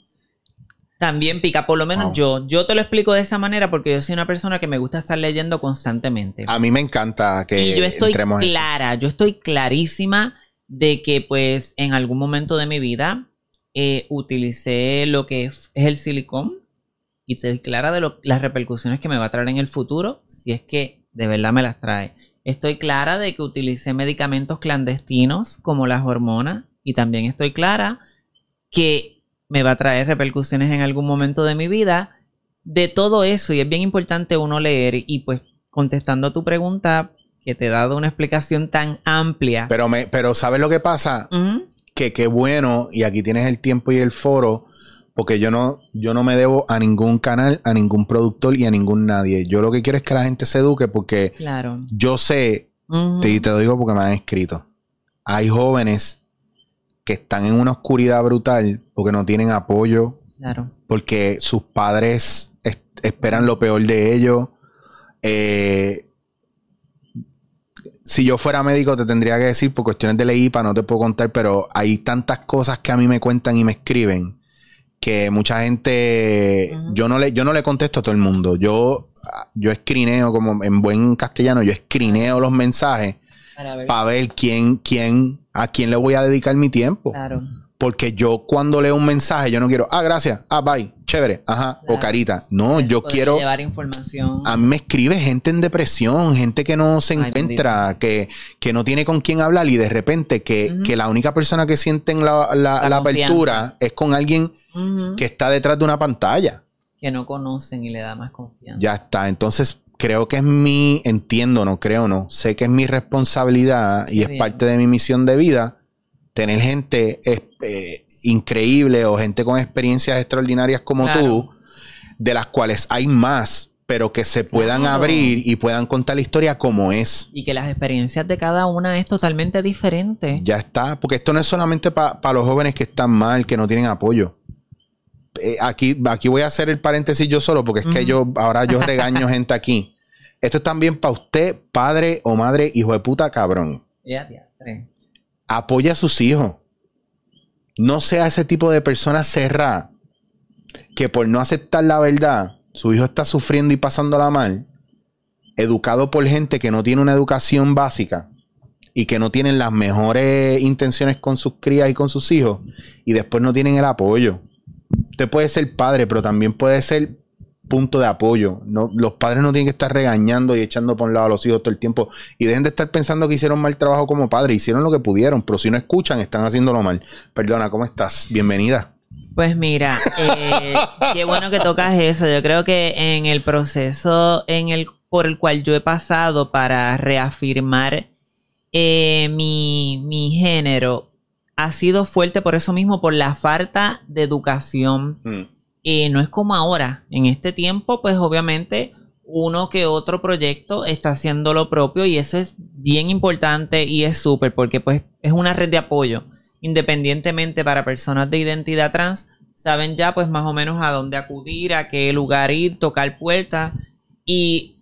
también pica, por lo menos yo. Yo te lo explico de esa manera porque yo soy una persona que me gusta estar leyendo constantemente. A mí me encanta que y yo estoy clara, yo estoy clarísima de que pues en algún momento de mi vida eh, utilicé lo que es el silicón y estoy clara de las repercusiones que me va a traer en el futuro si es que de verdad me las trae. Estoy clara de que utilicé medicamentos clandestinos como las hormonas y también estoy clara que me va a traer repercusiones en algún momento de mi vida. De todo eso, y es bien importante uno leer y pues contestando tu pregunta, que te he dado una explicación tan amplia. Pero, me, pero ¿sabes lo que pasa? Que qué bueno, y aquí tienes el tiempo y el foro, porque yo no, yo no me debo a ningún canal, a ningún productor y a ningún nadie. Yo lo que quiero es que la gente se eduque porque claro. yo sé, y te lo digo porque me han escrito, hay jóvenes que están en una oscuridad brutal porque no tienen apoyo. Claro. Porque sus padres esperan lo peor de ellos. Eh, si yo fuera médico te tendría que decir por cuestiones de ley IPA, no te puedo contar, pero hay tantas cosas que a mí me cuentan y me escriben que mucha gente, yo, no le, yo no le contesto a todo el mundo. Yo, yo escrineo, como en buen castellano, yo escrineo los mensajes para ver, quién, quién, a quién le voy a dedicar mi tiempo. Claro. Porque yo cuando leo un mensaje, yo no quiero, ah, gracias, ah, bye, chévere, ajá, o carita. No, yo quiero... llevar información. A mí me escribe gente en depresión, gente que no se Ay, encuentra, que, que no tiene con quién hablar y de repente que, que la única persona que sienten la, la- La apertura es con alguien que está detrás de una pantalla. que no conocen y le da más confianza. Ya está. Entonces, creo que es mi, entiendo, no creo, no. Sé que es mi responsabilidad y Qué es bien. parte de mi misión de vida tener gente eh, increíble o gente con experiencias extraordinarias como Claro. tú, de las cuales hay más, pero que se puedan Claro. abrir y puedan contar la historia como es. Y que las experiencias de cada una es totalmente diferente. Ya está. Porque esto no es solamente para los jóvenes que están mal, que no tienen apoyo. Eh, aquí, aquí voy a hacer el paréntesis yo solo, porque es que yo ahora yo regaño gente aquí. Esto es también para usted, padre o madre, hijo de puta cabrón. Apoya a sus hijos. No sea ese tipo de persona cerrada que por no aceptar la verdad, su hijo está sufriendo y pasándola mal, educado por gente que no tiene una educación básica y que no tienen las mejores intenciones con sus crías y con sus hijos y después no tienen el apoyo. Puede ser padre, pero también puede ser punto de apoyo. No, los padres no tienen que estar regañando y echando por un lado a los hijos todo el tiempo y dejen de estar pensando que hicieron mal trabajo como padres. Hicieron lo que pudieron, pero si no escuchan, están haciéndolo mal. Perdona, ¿cómo estás? Bienvenida. Pues mira, eh, qué bueno que tocas eso. Yo creo que en el proceso en el, por el cual yo he pasado para reafirmar eh, mi, mi género ha sido fuerte por eso mismo, por la falta de educación. Eh, no es como ahora. En este tiempo, pues obviamente uno que otro proyecto está haciendo lo propio y eso es bien importante y es súper porque pues es una red de apoyo. Independientemente para personas de identidad trans, saben ya pues más o menos a dónde acudir, a qué lugar ir, tocar puertas y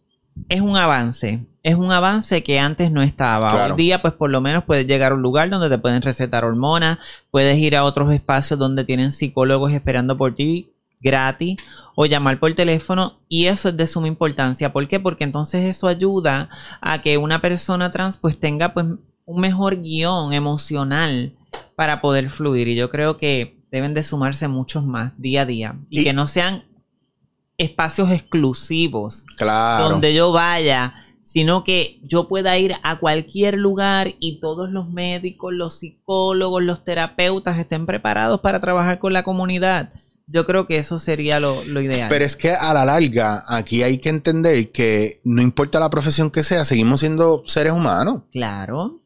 es un avance. Es un avance que antes no estaba. Claro. Hoy día, pues por lo menos puedes llegar a un lugar donde te pueden recetar hormonas, puedes ir a otros espacios donde tienen psicólogos esperando por ti gratis o llamar por teléfono y eso es de suma importancia. ¿Por qué? Porque entonces eso ayuda a que una persona trans pues tenga pues un mejor guion emocional para poder fluir y yo creo que deben de sumarse muchos más día a día y, Y- que no sean espacios exclusivos Claro. donde yo vaya, sino que yo pueda ir a cualquier lugar y todos los médicos, los psicólogos, los terapeutas estén preparados para trabajar con la comunidad. Yo creo que eso sería lo, lo ideal. Pero es que a la larga, aquí hay que entender que no importa la profesión que sea, seguimos siendo seres humanos. Claro.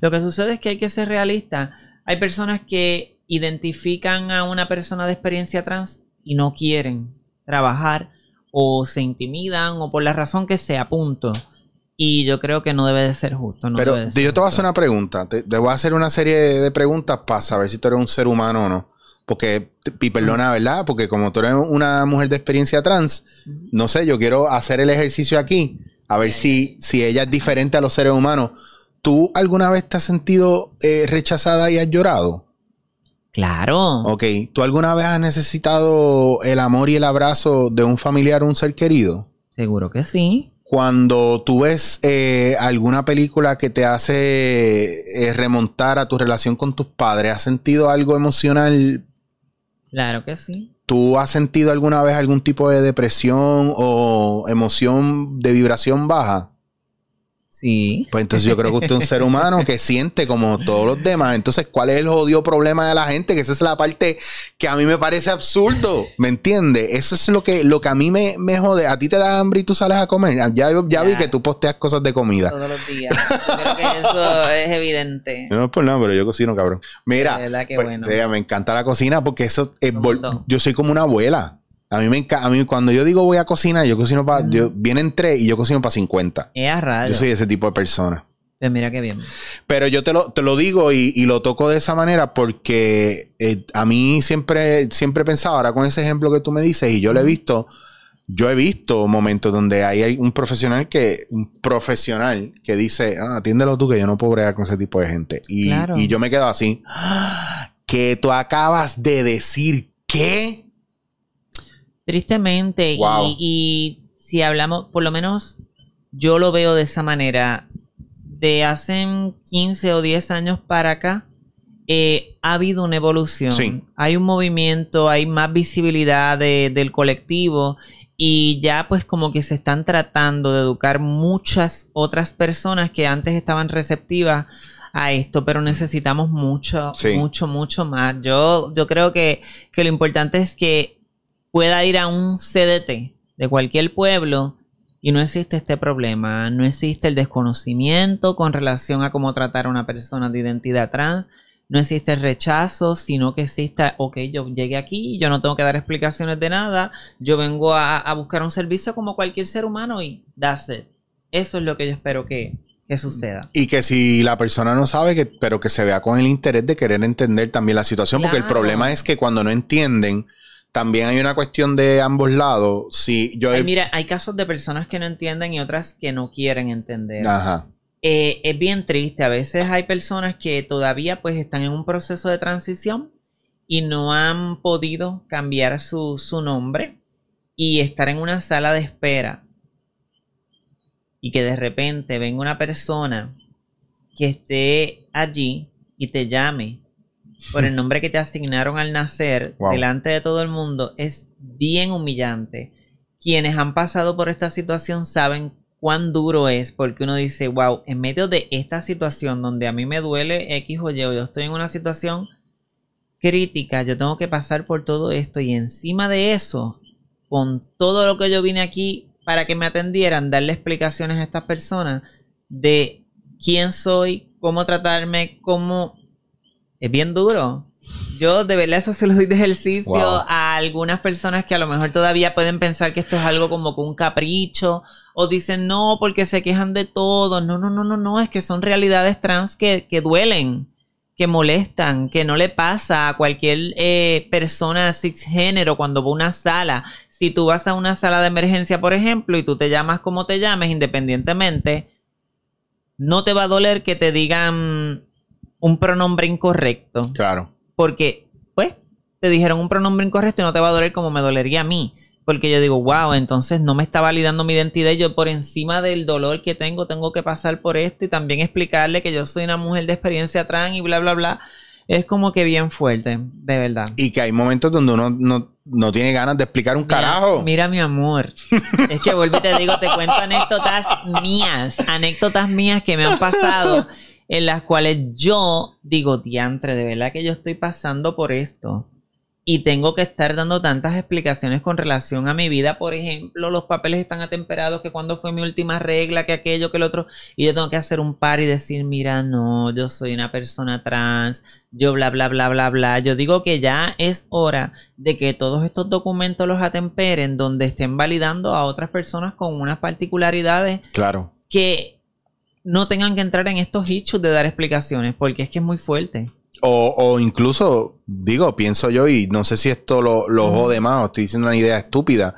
Lo que sucede es que hay que ser realista. Hay personas que identifican a una persona de experiencia trans y no quieren trabajar o se intimidan o por la razón que sea, punto. Y yo creo que no debe de ser justo. no Pero debe de ser yo te voy a hacer justo. una pregunta. Te, te voy a hacer una serie de preguntas para saber si tú eres un ser humano o no. Porque, y perdona, ¿verdad? Porque como tú eres una mujer de experiencia trans, no sé, yo quiero hacer el ejercicio aquí, a ver si, si ella es diferente a los seres humanos. ¿Tú alguna vez te has sentido eh, rechazada y has llorado? Claro. Ok. ¿Tú alguna vez has necesitado el amor y el abrazo de un familiar o un ser querido? Seguro que sí. Cuando tú ves eh, alguna película que te hace eh, remontar a tu relación con tus padres, ¿has sentido algo emocional? Claro que sí. ¿Tú has sentido alguna vez algún tipo de depresión o emoción de vibración baja? Sí. Pues entonces yo creo que usted es un ser humano que siente como todos los demás. Entonces, ¿cuál es el jodido problema de la gente? Que esa es la parte que a mí me parece absurdo. ¿Me entiendes? Eso es lo que, lo que a mí me, me jode. A ti te da hambre y tú sales a comer. Ya, ya vi que tú posteas cosas de comida. Todos los días. Creo que eso es evidente. *laughs* No es por nada, pero yo cocino, cabrón. Mira, que pues, bueno. me encanta la cocina porque eso es yo soy como una abuela. A mí me encanta, a mí cuando yo digo voy a cocinar, yo cocino para, yo vienen tres y yo cocino para 50. Es a rayo. Yo soy ese tipo de persona. Pues mira qué bien. Pero yo te lo, te lo digo y, y lo toco de esa manera porque eh, a mí siempre, siempre he pensado, ahora con ese ejemplo que tú me dices, y yo lo he visto, yo he visto momentos donde hay un profesional que, un profesional que dice, ah, atiéndelo tú que yo no puedo bregar con ese tipo de gente. Y, Claro. y yo me quedo así, "Ah, que tú acabas de decir que... Tristemente, y- si hablamos, por lo menos yo lo veo de esa manera, de hace 15 o 10 años para acá, eh, ha habido una evolución. Sí. Hay un movimiento, hay más visibilidad de- del colectivo y ya pues como que se están tratando de educar muchas otras personas que antes estaban receptivas a esto, pero necesitamos mucho, Sí. mucho, mucho más. Yo, yo creo que, que lo importante es que pueda ir a un CDT de cualquier pueblo y no existe este problema, no existe el desconocimiento con relación a cómo tratar a una persona de identidad trans, no existe el rechazo, sino que existe, ok, yo llegué aquí, yo no tengo que dar explicaciones de nada, yo vengo a, a buscar un servicio como cualquier ser humano y that's it. Eso es lo que yo espero que, que suceda. Y que si la persona no sabe, que, pero que se vea con el interés de querer entender también la situación, porque el problema es que cuando no entienden, también hay una cuestión de ambos lados. Si yo he- Ay, mira, hay casos de personas que no entienden y otras que no quieren entender. Ajá. Eh, es bien triste. A veces hay personas que todavía pues están en un proceso de transición y no han podido cambiar su, su nombre y estar en una sala de espera y que de repente venga una persona que esté allí y te llame por el nombre que te asignaron al nacer Wow. delante de todo el mundo es bien humillante. Quienes han pasado por esta situación saben cuán duro es porque uno dice, wow, en medio de esta situación donde a mí me duele X o Y o yo estoy en una situación crítica, yo tengo que pasar por todo esto y encima de eso, con todo lo que yo vine aquí para que me atendieran, darle explicaciones a estas personas de quién soy, cómo tratarme, cómo... Es bien duro. Yo de verdad eso se lo doy de ejercicio Wow. a algunas personas que a lo mejor todavía pueden pensar que esto es algo como con un capricho o dicen no porque se quejan de todo. No, no, no, no, no, es que son realidades trans que, que duelen, que molestan, que no le pasa a cualquier eh, persona cisgénero cuando va a una sala. Si tú vas a una sala de emergencia, por ejemplo, y tú te llamas como te llames, independientemente, no te va a doler que te digan un pronombre incorrecto Claro. porque, pues, te dijeron un pronombre incorrecto y no te va a doler como me dolería a mí. Porque yo digo, wow, entonces no me está validando mi identidad yo por encima del dolor que tengo tengo que pasar por esto y también explicarle que yo soy una mujer de experiencia trans y bla, bla, bla. Es como que bien fuerte, de verdad. Y que hay momentos donde uno no, no tiene ganas de explicar un carajo. Mira, mi amor. Es que vuelvo y te digo, te cuento anécdotas mías, anécdotas mías que me han pasado en las cuales yo digo, diantre, de verdad que yo estoy pasando por esto. Y tengo que estar dando tantas explicaciones con relación a mi vida. Por ejemplo, los papeles están atemperados, que cuando fue mi última regla, que aquello, que el otro. Y yo tengo que hacer un par y decir, mira, no, yo soy una persona trans, yo bla, bla, bla, bla, bla. Yo digo que ya es hora de que todos estos documentos los atemperen, donde estén validando a otras personas con unas particularidades Claro. que no tengan que entrar en estos issues de dar explicaciones, porque es que es muy fuerte. O, o incluso, digo, pienso yo, y no sé si esto lo, lo jode más o estoy diciendo una idea estúpida,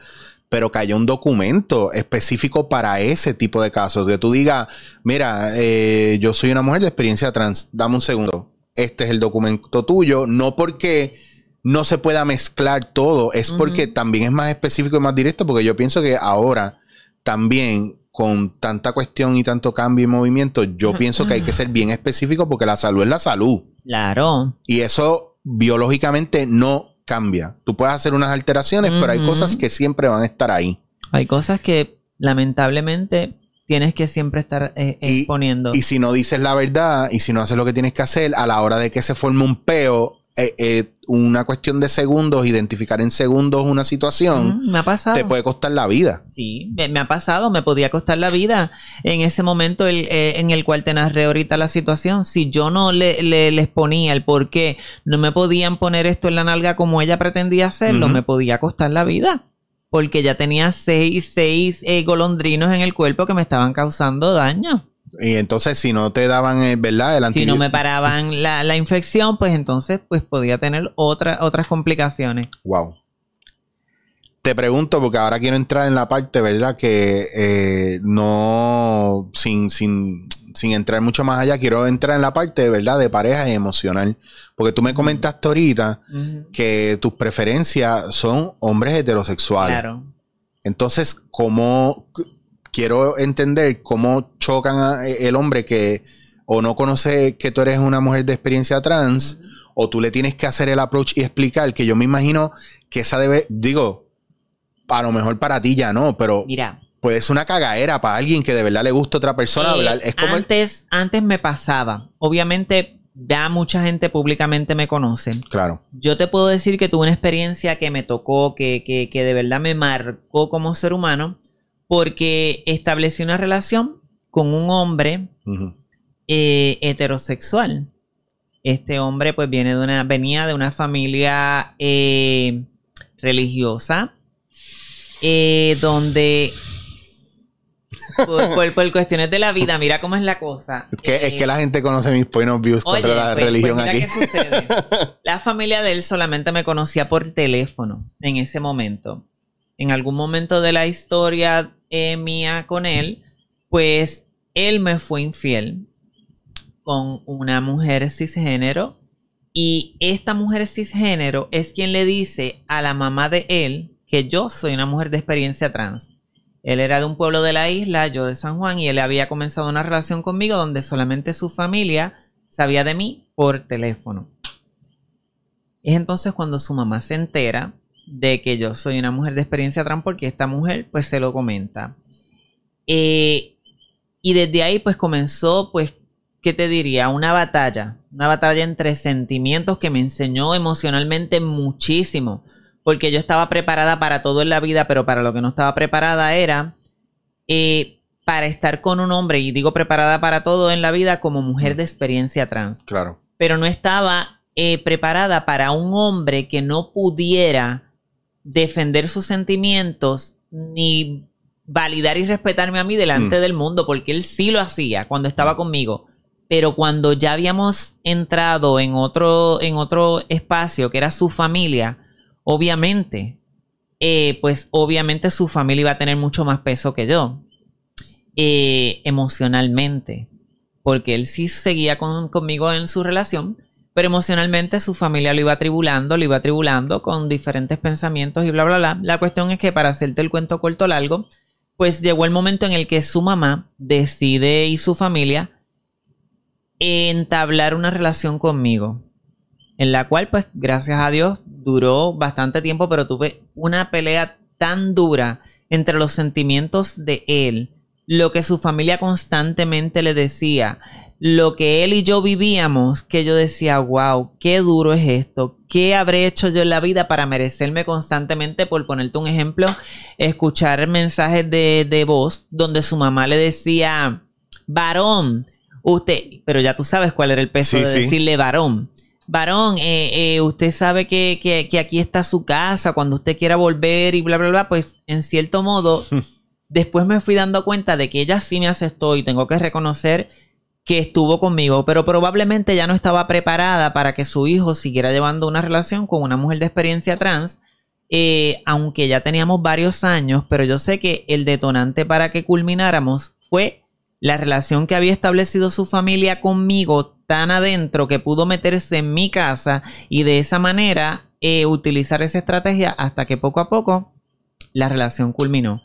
pero que haya un documento específico para ese tipo de casos. Que tú digas, mira, eh, yo soy una mujer de experiencia trans, dame un segundo. Este es el documento tuyo, no porque no se pueda mezclar todo, es porque también es más específico y más directo, porque yo pienso que ahora también con tanta cuestión y tanto cambio y movimiento, yo pienso que hay que ser bien específico porque la salud es la salud. Claro. Y eso biológicamente no cambia. Tú puedes hacer unas alteraciones, pero hay cosas que siempre van a estar ahí. Hay cosas que lamentablemente tienes que siempre estar eh, Y- exponiendo. Y si no dices la verdad y si no haces lo que tienes que hacer, a la hora de que se forme un peo, eh, eh, una cuestión de segundos, identificar en segundos una situación, me ha pasado. te puede costar la vida. Sí, me, me ha pasado, me podía costar la vida en ese momento el, eh, en el cual te narré ahorita la situación. Si yo no le, le- les ponía el por qué no me podían poner esto en la nalga como ella pretendía hacerlo, me podía costar la vida. Porque ya tenía seis, seis eh, golondrinos en el cuerpo que me estaban causando daño. Y entonces, si no te daban, eh, ¿verdad? El Si no me paraban la, la infección, pues entonces pues podía tener otra, otras complicaciones. Wow. Te pregunto, porque ahora quiero entrar en la parte, ¿verdad? Que eh, no, sin, sin, sin entrar mucho más allá, quiero entrar en la parte, ¿verdad? De pareja y emocional. Porque tú me comentaste ahorita que tus preferencias son hombres heterosexuales. Claro. Entonces, ¿cómo quiero entender cómo chocan a- el hombre que o no conoce que tú eres una mujer de experiencia trans, o tú le tienes que hacer el approach y explicar que yo me imagino que esa debe, digo, a lo mejor para ti ya no, pero Mira, puede ser una cagadera para alguien que de verdad le gusta a otra persona. eh, ¿verdad? Es como el- antes, antes me pasaba. Obviamente, ya mucha gente públicamente me conoce. Claro, Yo te puedo decir que tuve una experiencia que me tocó, que, que, que de verdad me marcó como ser humano, porque establecí una relación con un hombre eh, heterosexual. Este hombre pues viene de una, venía de una familia eh, religiosa, eh, donde por, *laughs* por- por cuestiones de la vida, mira cómo es la cosa. Es que, es Eh, que la gente conoce mis point of views Oye, contra la pues- religión pues aquí. qué sucede. *laughs* La familia de él solamente me conocía por teléfono en ese momento. En algún momento de la historia eh, mía con él, pues él me fue infiel con una mujer cisgénero y esta mujer cisgénero es quien le dice a la mamá de él que yo soy una mujer de experiencia trans. Él era de un pueblo de la isla, yo de San Juan, y él había comenzado una relación conmigo donde solamente su familia sabía de mí por teléfono. Es entonces cuando su mamá se entera de que yo soy una mujer de experiencia trans porque esta mujer pues se lo comenta. Eh, y desde ahí pues comenzó pues, ¿qué te diría? Una batalla, una batalla entre sentimientos que me enseñó emocionalmente muchísimo, porque yo estaba preparada para todo en la vida, pero para lo que no estaba preparada era eh, para estar con un hombre, y digo preparada para todo en la vida como mujer de experiencia trans Claro. pero no estaba eh, preparada para un hombre que no pudiera defender sus sentimientos ni validar y respetarme a mí delante Mm. del mundo, porque él sí lo hacía cuando estaba conmigo. Pero cuando ya habíamos entrado en otro, en otro espacio que era su familia, obviamente, eh, pues obviamente su familia iba a tener mucho más peso que yo, eh, emocionalmente porque él sí seguía con- conmigo en su relación, pero emocionalmente su familia lo iba atribulando, lo iba atribulando con diferentes pensamientos y bla, bla, bla. La cuestión es que para hacerte el cuento corto largo, pues llegó el momento en el que su mamá decide y su familia entablar una relación conmigo, en la cual pues gracias a Dios duró bastante tiempo, pero tuve una pelea tan dura entre los sentimientos de él, lo que su familia constantemente le decía, lo que él y yo vivíamos, que yo decía, wow, qué duro es esto, qué habré hecho yo en la vida para merecerme constantemente, por ponerte un ejemplo, escuchar mensajes de, de voz donde su mamá le decía, varón, usted, pero ya tú sabes cuál era el peso Sí, de sí. decirle varón. Varón, eh, eh, usted sabe que, que- que aquí está su casa, cuando usted quiera volver y bla, bla, bla, pues en cierto modo, *laughs* después me fui dando cuenta de que ella sí me aceptó y tengo que reconocer que estuvo conmigo, pero probablemente ya no estaba preparada para que su hijo siguiera llevando una relación con una mujer de experiencia trans, eh, aunque ya teníamos varios años, pero yo sé que el detonante para que culmináramos fue la relación que había establecido su familia conmigo tan adentro que pudo meterse en mi casa y de esa manera eh, utilizar esa estrategia hasta que poco a poco la relación culminó.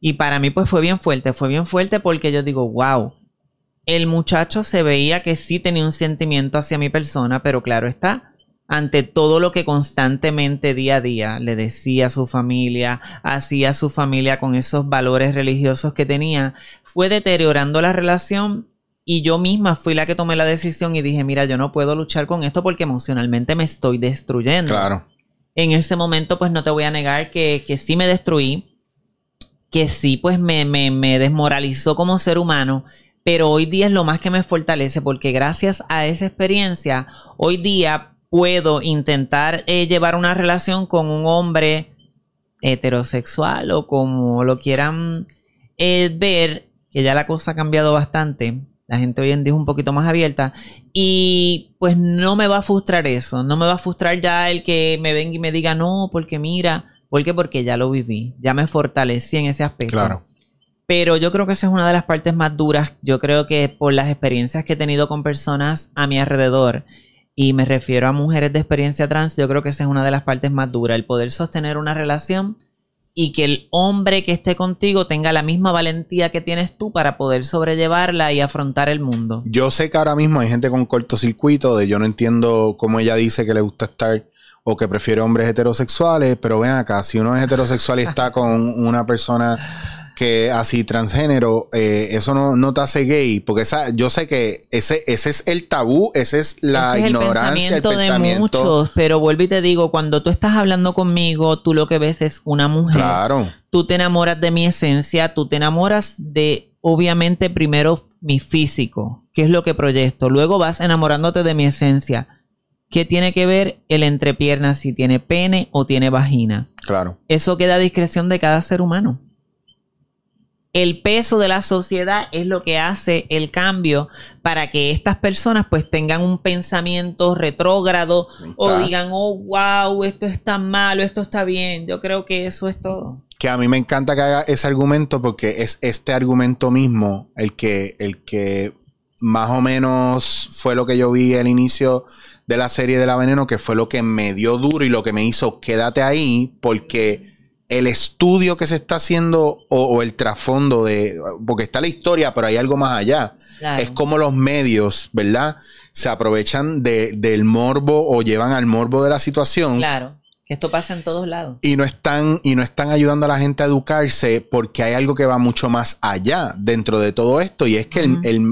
Y para mí pues fue bien fuerte, fue bien fuerte porque yo digo, wow, el muchacho se veía que sí tenía un sentimiento hacia mi persona, pero claro está, ante todo lo que constantemente día a día le decía a su familia, hacía a su familia con esos valores religiosos que tenía, fue deteriorando la relación y yo misma fui la que tomé la decisión y dije, mira, yo no puedo luchar con esto porque emocionalmente me estoy destruyendo. Claro. En ese momento, pues no te voy a negar que, que sí me destruí, que sí, pues me, me, me desmoralizó como ser humano, pero hoy día es lo más que me fortalece porque gracias a esa experiencia, hoy día puedo intentar eh, llevar una relación con un hombre heterosexual o como lo quieran eh, ver, que ya la cosa ha cambiado bastante. La gente hoy en día es un poquito más abierta. Y pues no me va a frustrar eso. No me va a frustrar ya el que me venga y me diga no, porque mira. ¿Por? Porque ya lo viví. Ya me fortalecí en ese aspecto. Claro. Pero yo creo que esa es una de las partes más duras. Yo creo que por las experiencias que he tenido con personas a mi alrededor, y me refiero a mujeres de experiencia trans, yo creo que esa es una de las partes más duras. El poder sostener una relación y que el hombre que esté contigo tenga la misma valentía que tienes tú para poder sobrellevarla y afrontar el mundo. Yo sé que ahora mismo hay gente con cortocircuito de yo no entiendo cómo ella dice que le gusta estar o que prefiere hombres heterosexuales, pero ven acá, si uno es heterosexual y está con una persona que así transgénero, eh, eso no, no, te hace gay, porque esa, yo sé que ese, ese es el tabú, ese es la ignorancia, el pensamiento, de muchos, pero vuelvo y te digo, cuando tú estás hablando conmigo, tú lo que ves es una mujer. Claro. Tú te enamoras de mi esencia, tú te enamoras de, obviamente, primero mi físico, que es lo que proyecto, luego vas enamorándote de mi esencia. ¿Qué tiene que ver el entrepierna si tiene pene o tiene vagina? Claro. Eso queda a discreción de cada ser humano el peso de la sociedad es lo que hace el cambio para que estas personas pues tengan un pensamiento retrógrado o digan, oh, wow, esto está malo, esto está bien. Yo creo que eso es todo. Que a mí me encanta que haga ese argumento porque es este argumento mismo el que, el que más o menos fue lo que yo vi al inicio de la serie de la veneno, que fue lo que me dio duro y lo que me hizo quédate ahí porque el estudio que se está haciendo o, el trasfondo de, porque está la historia, pero hay algo más allá. Es como los medios, ¿verdad? Se aprovechan de, del morbo o llevan al morbo de la situación. Claro. Que esto pasa en todos lados. Y no están, y no están ayudando a la gente a educarse porque hay algo que va mucho más allá dentro de todo esto. Y es que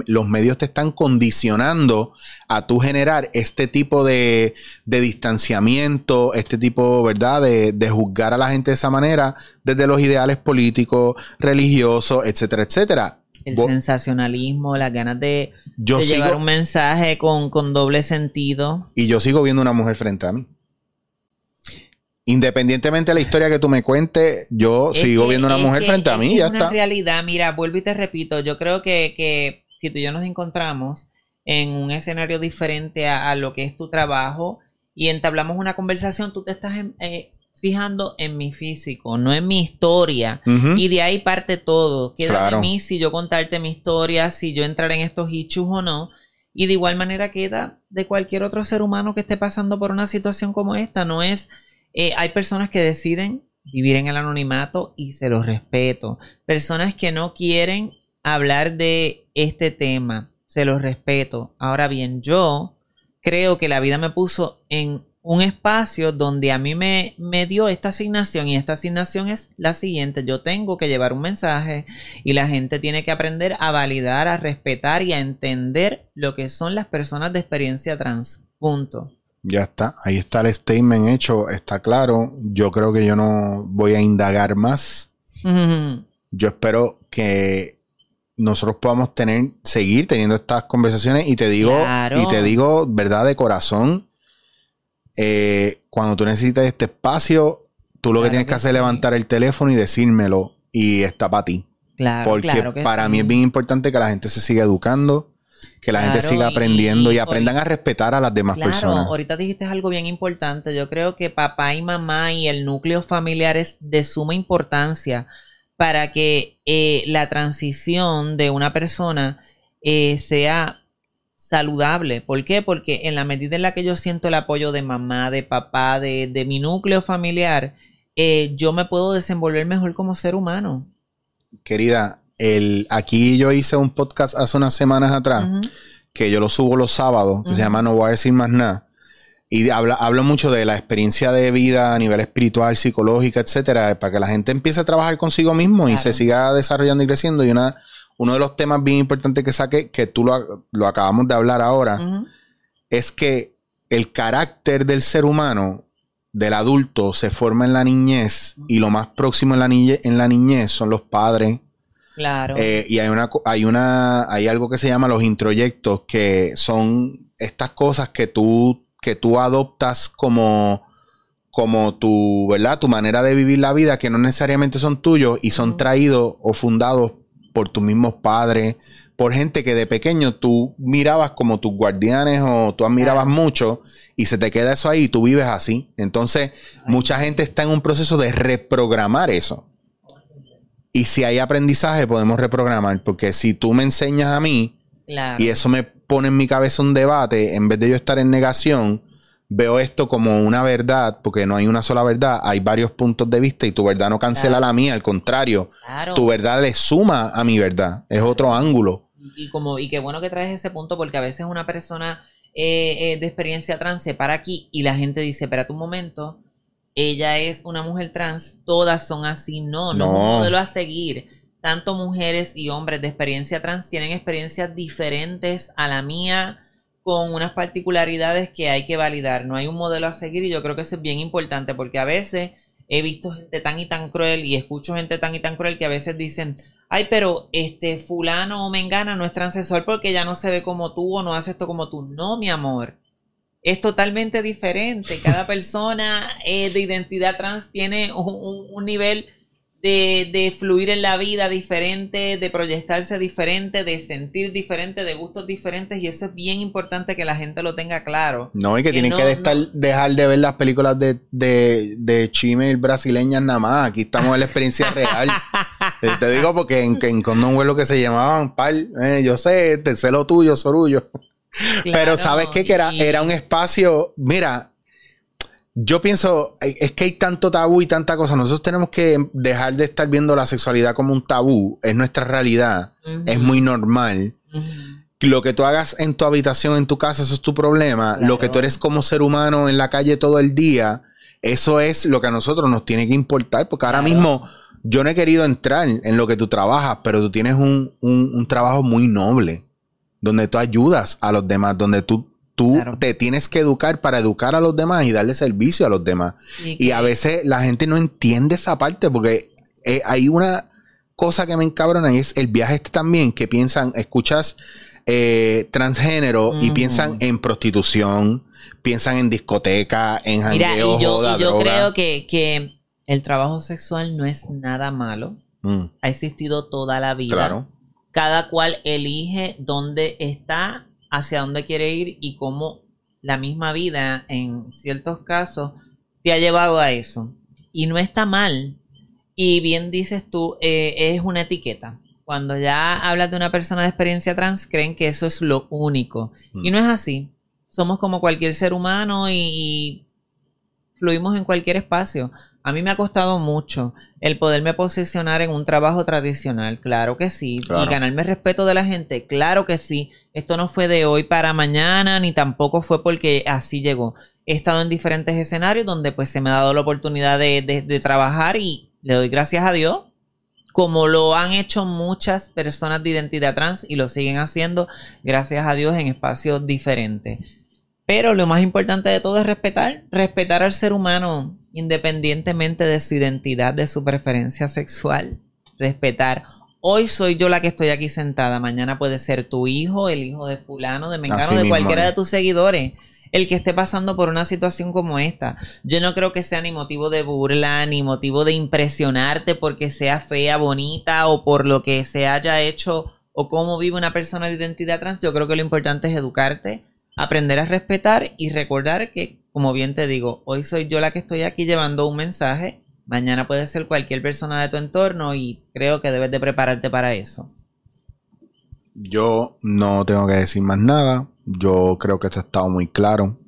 los medios te están condicionando a tú generar este tipo de, distanciamiento, este tipo, ¿verdad?, de, de, juzgar a la gente de esa manera, desde los ideales políticos, religiosos, etcétera, etcétera. El sensacionalismo, las ganas de, llevar un mensaje con, con doble sentido. Y yo sigo viendo una mujer frente a mí. Independientemente de la historia que tú me cuentes, yo sigo viendo una mujer frente a mí y ya está. realidad, mira, vuelvo y te repito, yo creo que, que si tú y yo nos encontramos en un escenario diferente a, lo que es tu trabajo y entablamos una conversación, tú te estás eh, fijando en mi físico, no en mi historia. Y de ahí parte todo. Queda de mí si yo contarte mi historia, si yo entrar en estos hichos o no. Y de igual manera queda de cualquier otro ser humano que esté pasando por una situación como esta. No es eh, hay personas que deciden vivir en el anonimato y se los respeto. Personas que no quieren hablar de este tema, se los respeto. Ahora bien, yo creo que la vida me puso en un espacio donde a mí me, me, dio esta asignación y esta asignación es la siguiente. Yo tengo que llevar un mensaje y la gente tiene que aprender a validar, a respetar y a entender lo que son las personas de experiencia trans. Punto. Ya está, ahí está el statement hecho, está claro. Yo creo que yo no voy a indagar más. Yo espero que nosotros podamos tener, seguir teniendo estas conversaciones y te digo, y te digo, verdad de corazón, eh, cuando tú necesitas este espacio, tú lo que tienes que, hacer es levantar el teléfono y decírmelo y está para ti. Claro, Porque para mí es bien importante que la gente se siga educando que la gente siga aprendiendo y, aprendan a respetar a las demás claro, personas. Ahorita dijiste algo bien importante. Yo creo que papá y mamá y el núcleo familiar es de suma importancia para que eh, la transición de una persona eh, sea saludable. ¿Por qué? Porque en la medida en la que yo siento el apoyo de mamá, de papá, de, de mi núcleo familiar, eh, yo me puedo desenvolver mejor como ser humano. Querida, el, aquí yo hice un podcast hace unas semanas atrás, que yo lo subo los sábados, que se llama No voy a decir más nada. Y habla, hablo mucho de la experiencia de vida a nivel espiritual, psicológica, etcétera, para que la gente empiece a trabajar consigo mismo y se siga desarrollando y creciendo. Y una, uno de los temas bien importantes que saqué, que tú lo, lo acabamos de hablar ahora, es que el carácter del ser humano, del adulto, se forma en la niñez y lo más próximo en la, niñez, en la niñez son los padres, Claro. Eh, y hay una, hay una, hay algo que se llama los introyectos, que son estas cosas que tú, que tú adoptas como, como tu, ¿verdad? Tu manera de vivir la vida, que no necesariamente son tuyos y son traídos o fundados por tus mismos padres, por gente que de pequeño tú mirabas como tus guardianes o tú admirabas mucho y se te queda eso ahí y tú vives así. Entonces, mucha gente está en un proceso de reprogramar eso. Y si hay aprendizaje, podemos reprogramar. Porque si tú me enseñas a mí y eso me pone en mi cabeza un debate, en vez de yo estar en negación, veo esto como una verdad, porque no hay una sola verdad, hay varios puntos de vista y tu verdad no cancela la mía, al contrario, tu verdad le suma a mi verdad, es otro ángulo. Y, como, y qué bueno que traes ese punto, porque a veces una persona eh, eh, de experiencia trans se para aquí y la gente dice, espérate un momento, ella es una mujer trans, todas son así, no, no, no. es un modelo a seguir. Tanto mujeres y hombres de experiencia trans tienen experiencias diferentes a la mía, con unas particularidades que hay que validar. No hay un modelo a seguir y yo creo que eso es bien importante porque a veces he visto gente tan y tan cruel y escucho gente tan y tan cruel que a veces dicen, ay, pero este fulano o mengana no es transexual porque ya no se ve como tú o no hace esto como tú. No, mi amor. Es totalmente diferente. Cada *laughs* persona eh, de identidad trans tiene un, un nivel de, fluir en la vida diferente, de proyectarse diferente, de sentir diferente, de gustos diferentes, y eso es bien importante que la gente lo tenga claro. No, y que, tienen que dejar de ver las películas de, de, de chime brasileñas nada más. Aquí estamos en la experiencia real. *laughs* Eh, te digo porque en, en Condon lo que se llamaban par, eh, yo sé, te sé lo tuyo, Sorullo. Pero ¿sabes qué? Que era, era un espacio, mira, yo pienso, es que hay tanto tabú y tanta cosa. Nosotros tenemos que dejar de estar viendo la sexualidad como un tabú. Es nuestra realidad. Es muy normal. Lo que tú hagas en tu habitación, en tu casa, eso es tu problema. Lo que tú eres como ser humano en la calle todo el día, eso es lo que a nosotros nos tiene que importar. Porque ahora mismo yo no he querido entrar en lo que tú trabajas, pero tú tienes un, un trabajo muy noble. Donde tú ayudas a los demás, donde tú Tú te tienes que educar para educar a los demás y darle servicio a los demás. Y, a veces la gente no entiende esa parte porque eh, hay una cosa que me encabrona y es el viaje este también, que piensan, escuchas eh, transgénero y piensan en prostitución, piensan en discoteca, en jangueo, y yo, yo creo que, el trabajo sexual no es nada malo. Mm. Ha existido toda la vida. Claro. Cada cual elige dónde está hacia dónde quiere ir y cómo la misma vida en ciertos casos te ha llevado a eso. Y no está mal. Y bien dices tú, eh, es una etiqueta. Cuando ya hablas de una persona de experiencia trans, creen que eso es lo único. Y no es así. Somos como cualquier ser humano y fluimos en cualquier espacio. A mí me ha costado mucho el poderme posicionar en un trabajo tradicional, claro que sí, y ganarme respeto de la gente, claro que sí. Esto no fue de hoy para mañana, ni tampoco fue porque así llegó. He estado en diferentes escenarios donde pues se me ha dado la oportunidad de, de trabajar y le doy gracias a Dios, como lo han hecho muchas personas de identidad trans y lo siguen haciendo, gracias a Dios, en espacios diferentes. Pero lo más importante de todo es respetar, respetar al ser humano independientemente de su identidad, de su preferencia sexual. Respetar. Hoy soy yo la que estoy aquí sentada, mañana puede ser tu hijo, el hijo de fulano, de mengano, de cualquiera de tus seguidores el que esté pasando por una situación como esta. Yo no creo que sea ni motivo de burla, ni motivo de impresionarte porque sea fea, bonita o por lo que se haya hecho o cómo vive una persona de identidad trans. Yo creo que lo importante es educarte, aprender a respetar y recordar que como bien te digo, hoy soy yo la que estoy aquí llevando un mensaje, mañana puede ser cualquier persona de tu entorno y creo que debes de prepararte para eso. Yo no tengo que decir más nada, yo creo que esto ha estado muy claro.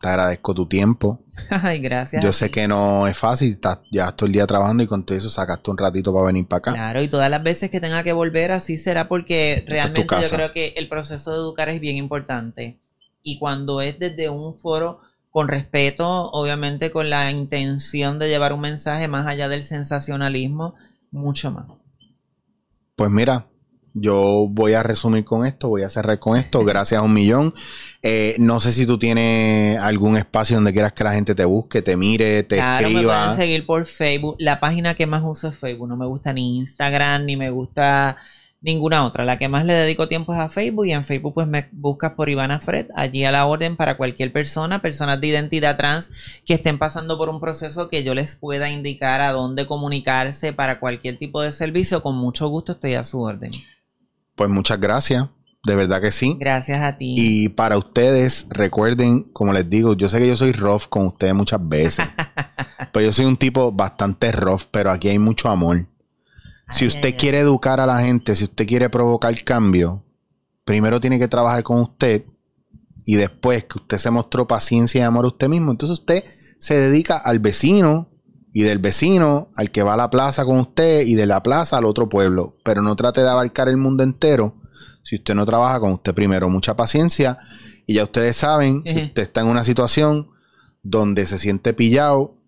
Te agradezco tu tiempo. *laughs* Ay, gracias. Yo sé que no es fácil, estás ya todo el día trabajando y con todo eso sacaste un ratito para venir para acá. Claro, y todas las veces que tenga que volver así será porque realmente yo creo que el proceso de educar es bien importante. Y cuando es desde un foro con respeto, obviamente con la intención de llevar un mensaje más allá del sensacionalismo, mucho más. Pues mira, yo voy a resumir con esto, voy a cerrar con esto, *laughs* gracias a un millón. Eh, no sé si tú tienes algún espacio donde quieras que la gente te busque, te mire, te claro, escriba. Me pueden seguir por Facebook. La página que más uso es Facebook. No me gusta ni Instagram, ni me gusta ninguna otra. La que más le dedico tiempo es a Facebook y en Facebook pues me buscas por Ivana Fred, allí a la orden para cualquier persona, personas de identidad trans que estén pasando por un proceso que yo les pueda indicar a dónde comunicarse para cualquier tipo de servicio, con mucho gusto estoy a su orden. Pues muchas gracias. De verdad que sí. Gracias a ti. Y para ustedes, recuerden, como les digo, yo sé que yo soy rough con ustedes muchas veces. *laughs* pero yo soy un tipo bastante rough, pero aquí hay mucho amor. Si usted quiere educar a la gente, si usted quiere provocar cambio, primero tiene que trabajar con usted y después que usted se mostró paciencia y amor a usted mismo, entonces usted se dedica al vecino y del vecino al que va a la plaza con usted y de la plaza al otro pueblo, pero no trate de abarcar el mundo entero si usted no trabaja con usted primero. Mucha paciencia y ya ustedes saben, si usted está en una situación donde se siente pillado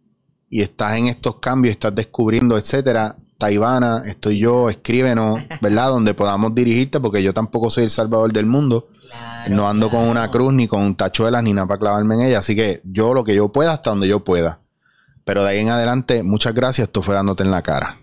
y estás en estos cambios, estás descubriendo, etcétera, Taibana, estoy yo, escríbenos, *laughs* ¿verdad? Donde podamos dirigirte, porque yo tampoco soy el salvador del mundo. no ando con una cruz, ni con tachuelas, ni nada para clavarme en ella. Así que yo lo que yo pueda hasta donde yo pueda. Pero de ahí en adelante, muchas gracias. Esto fue dándote en la cara.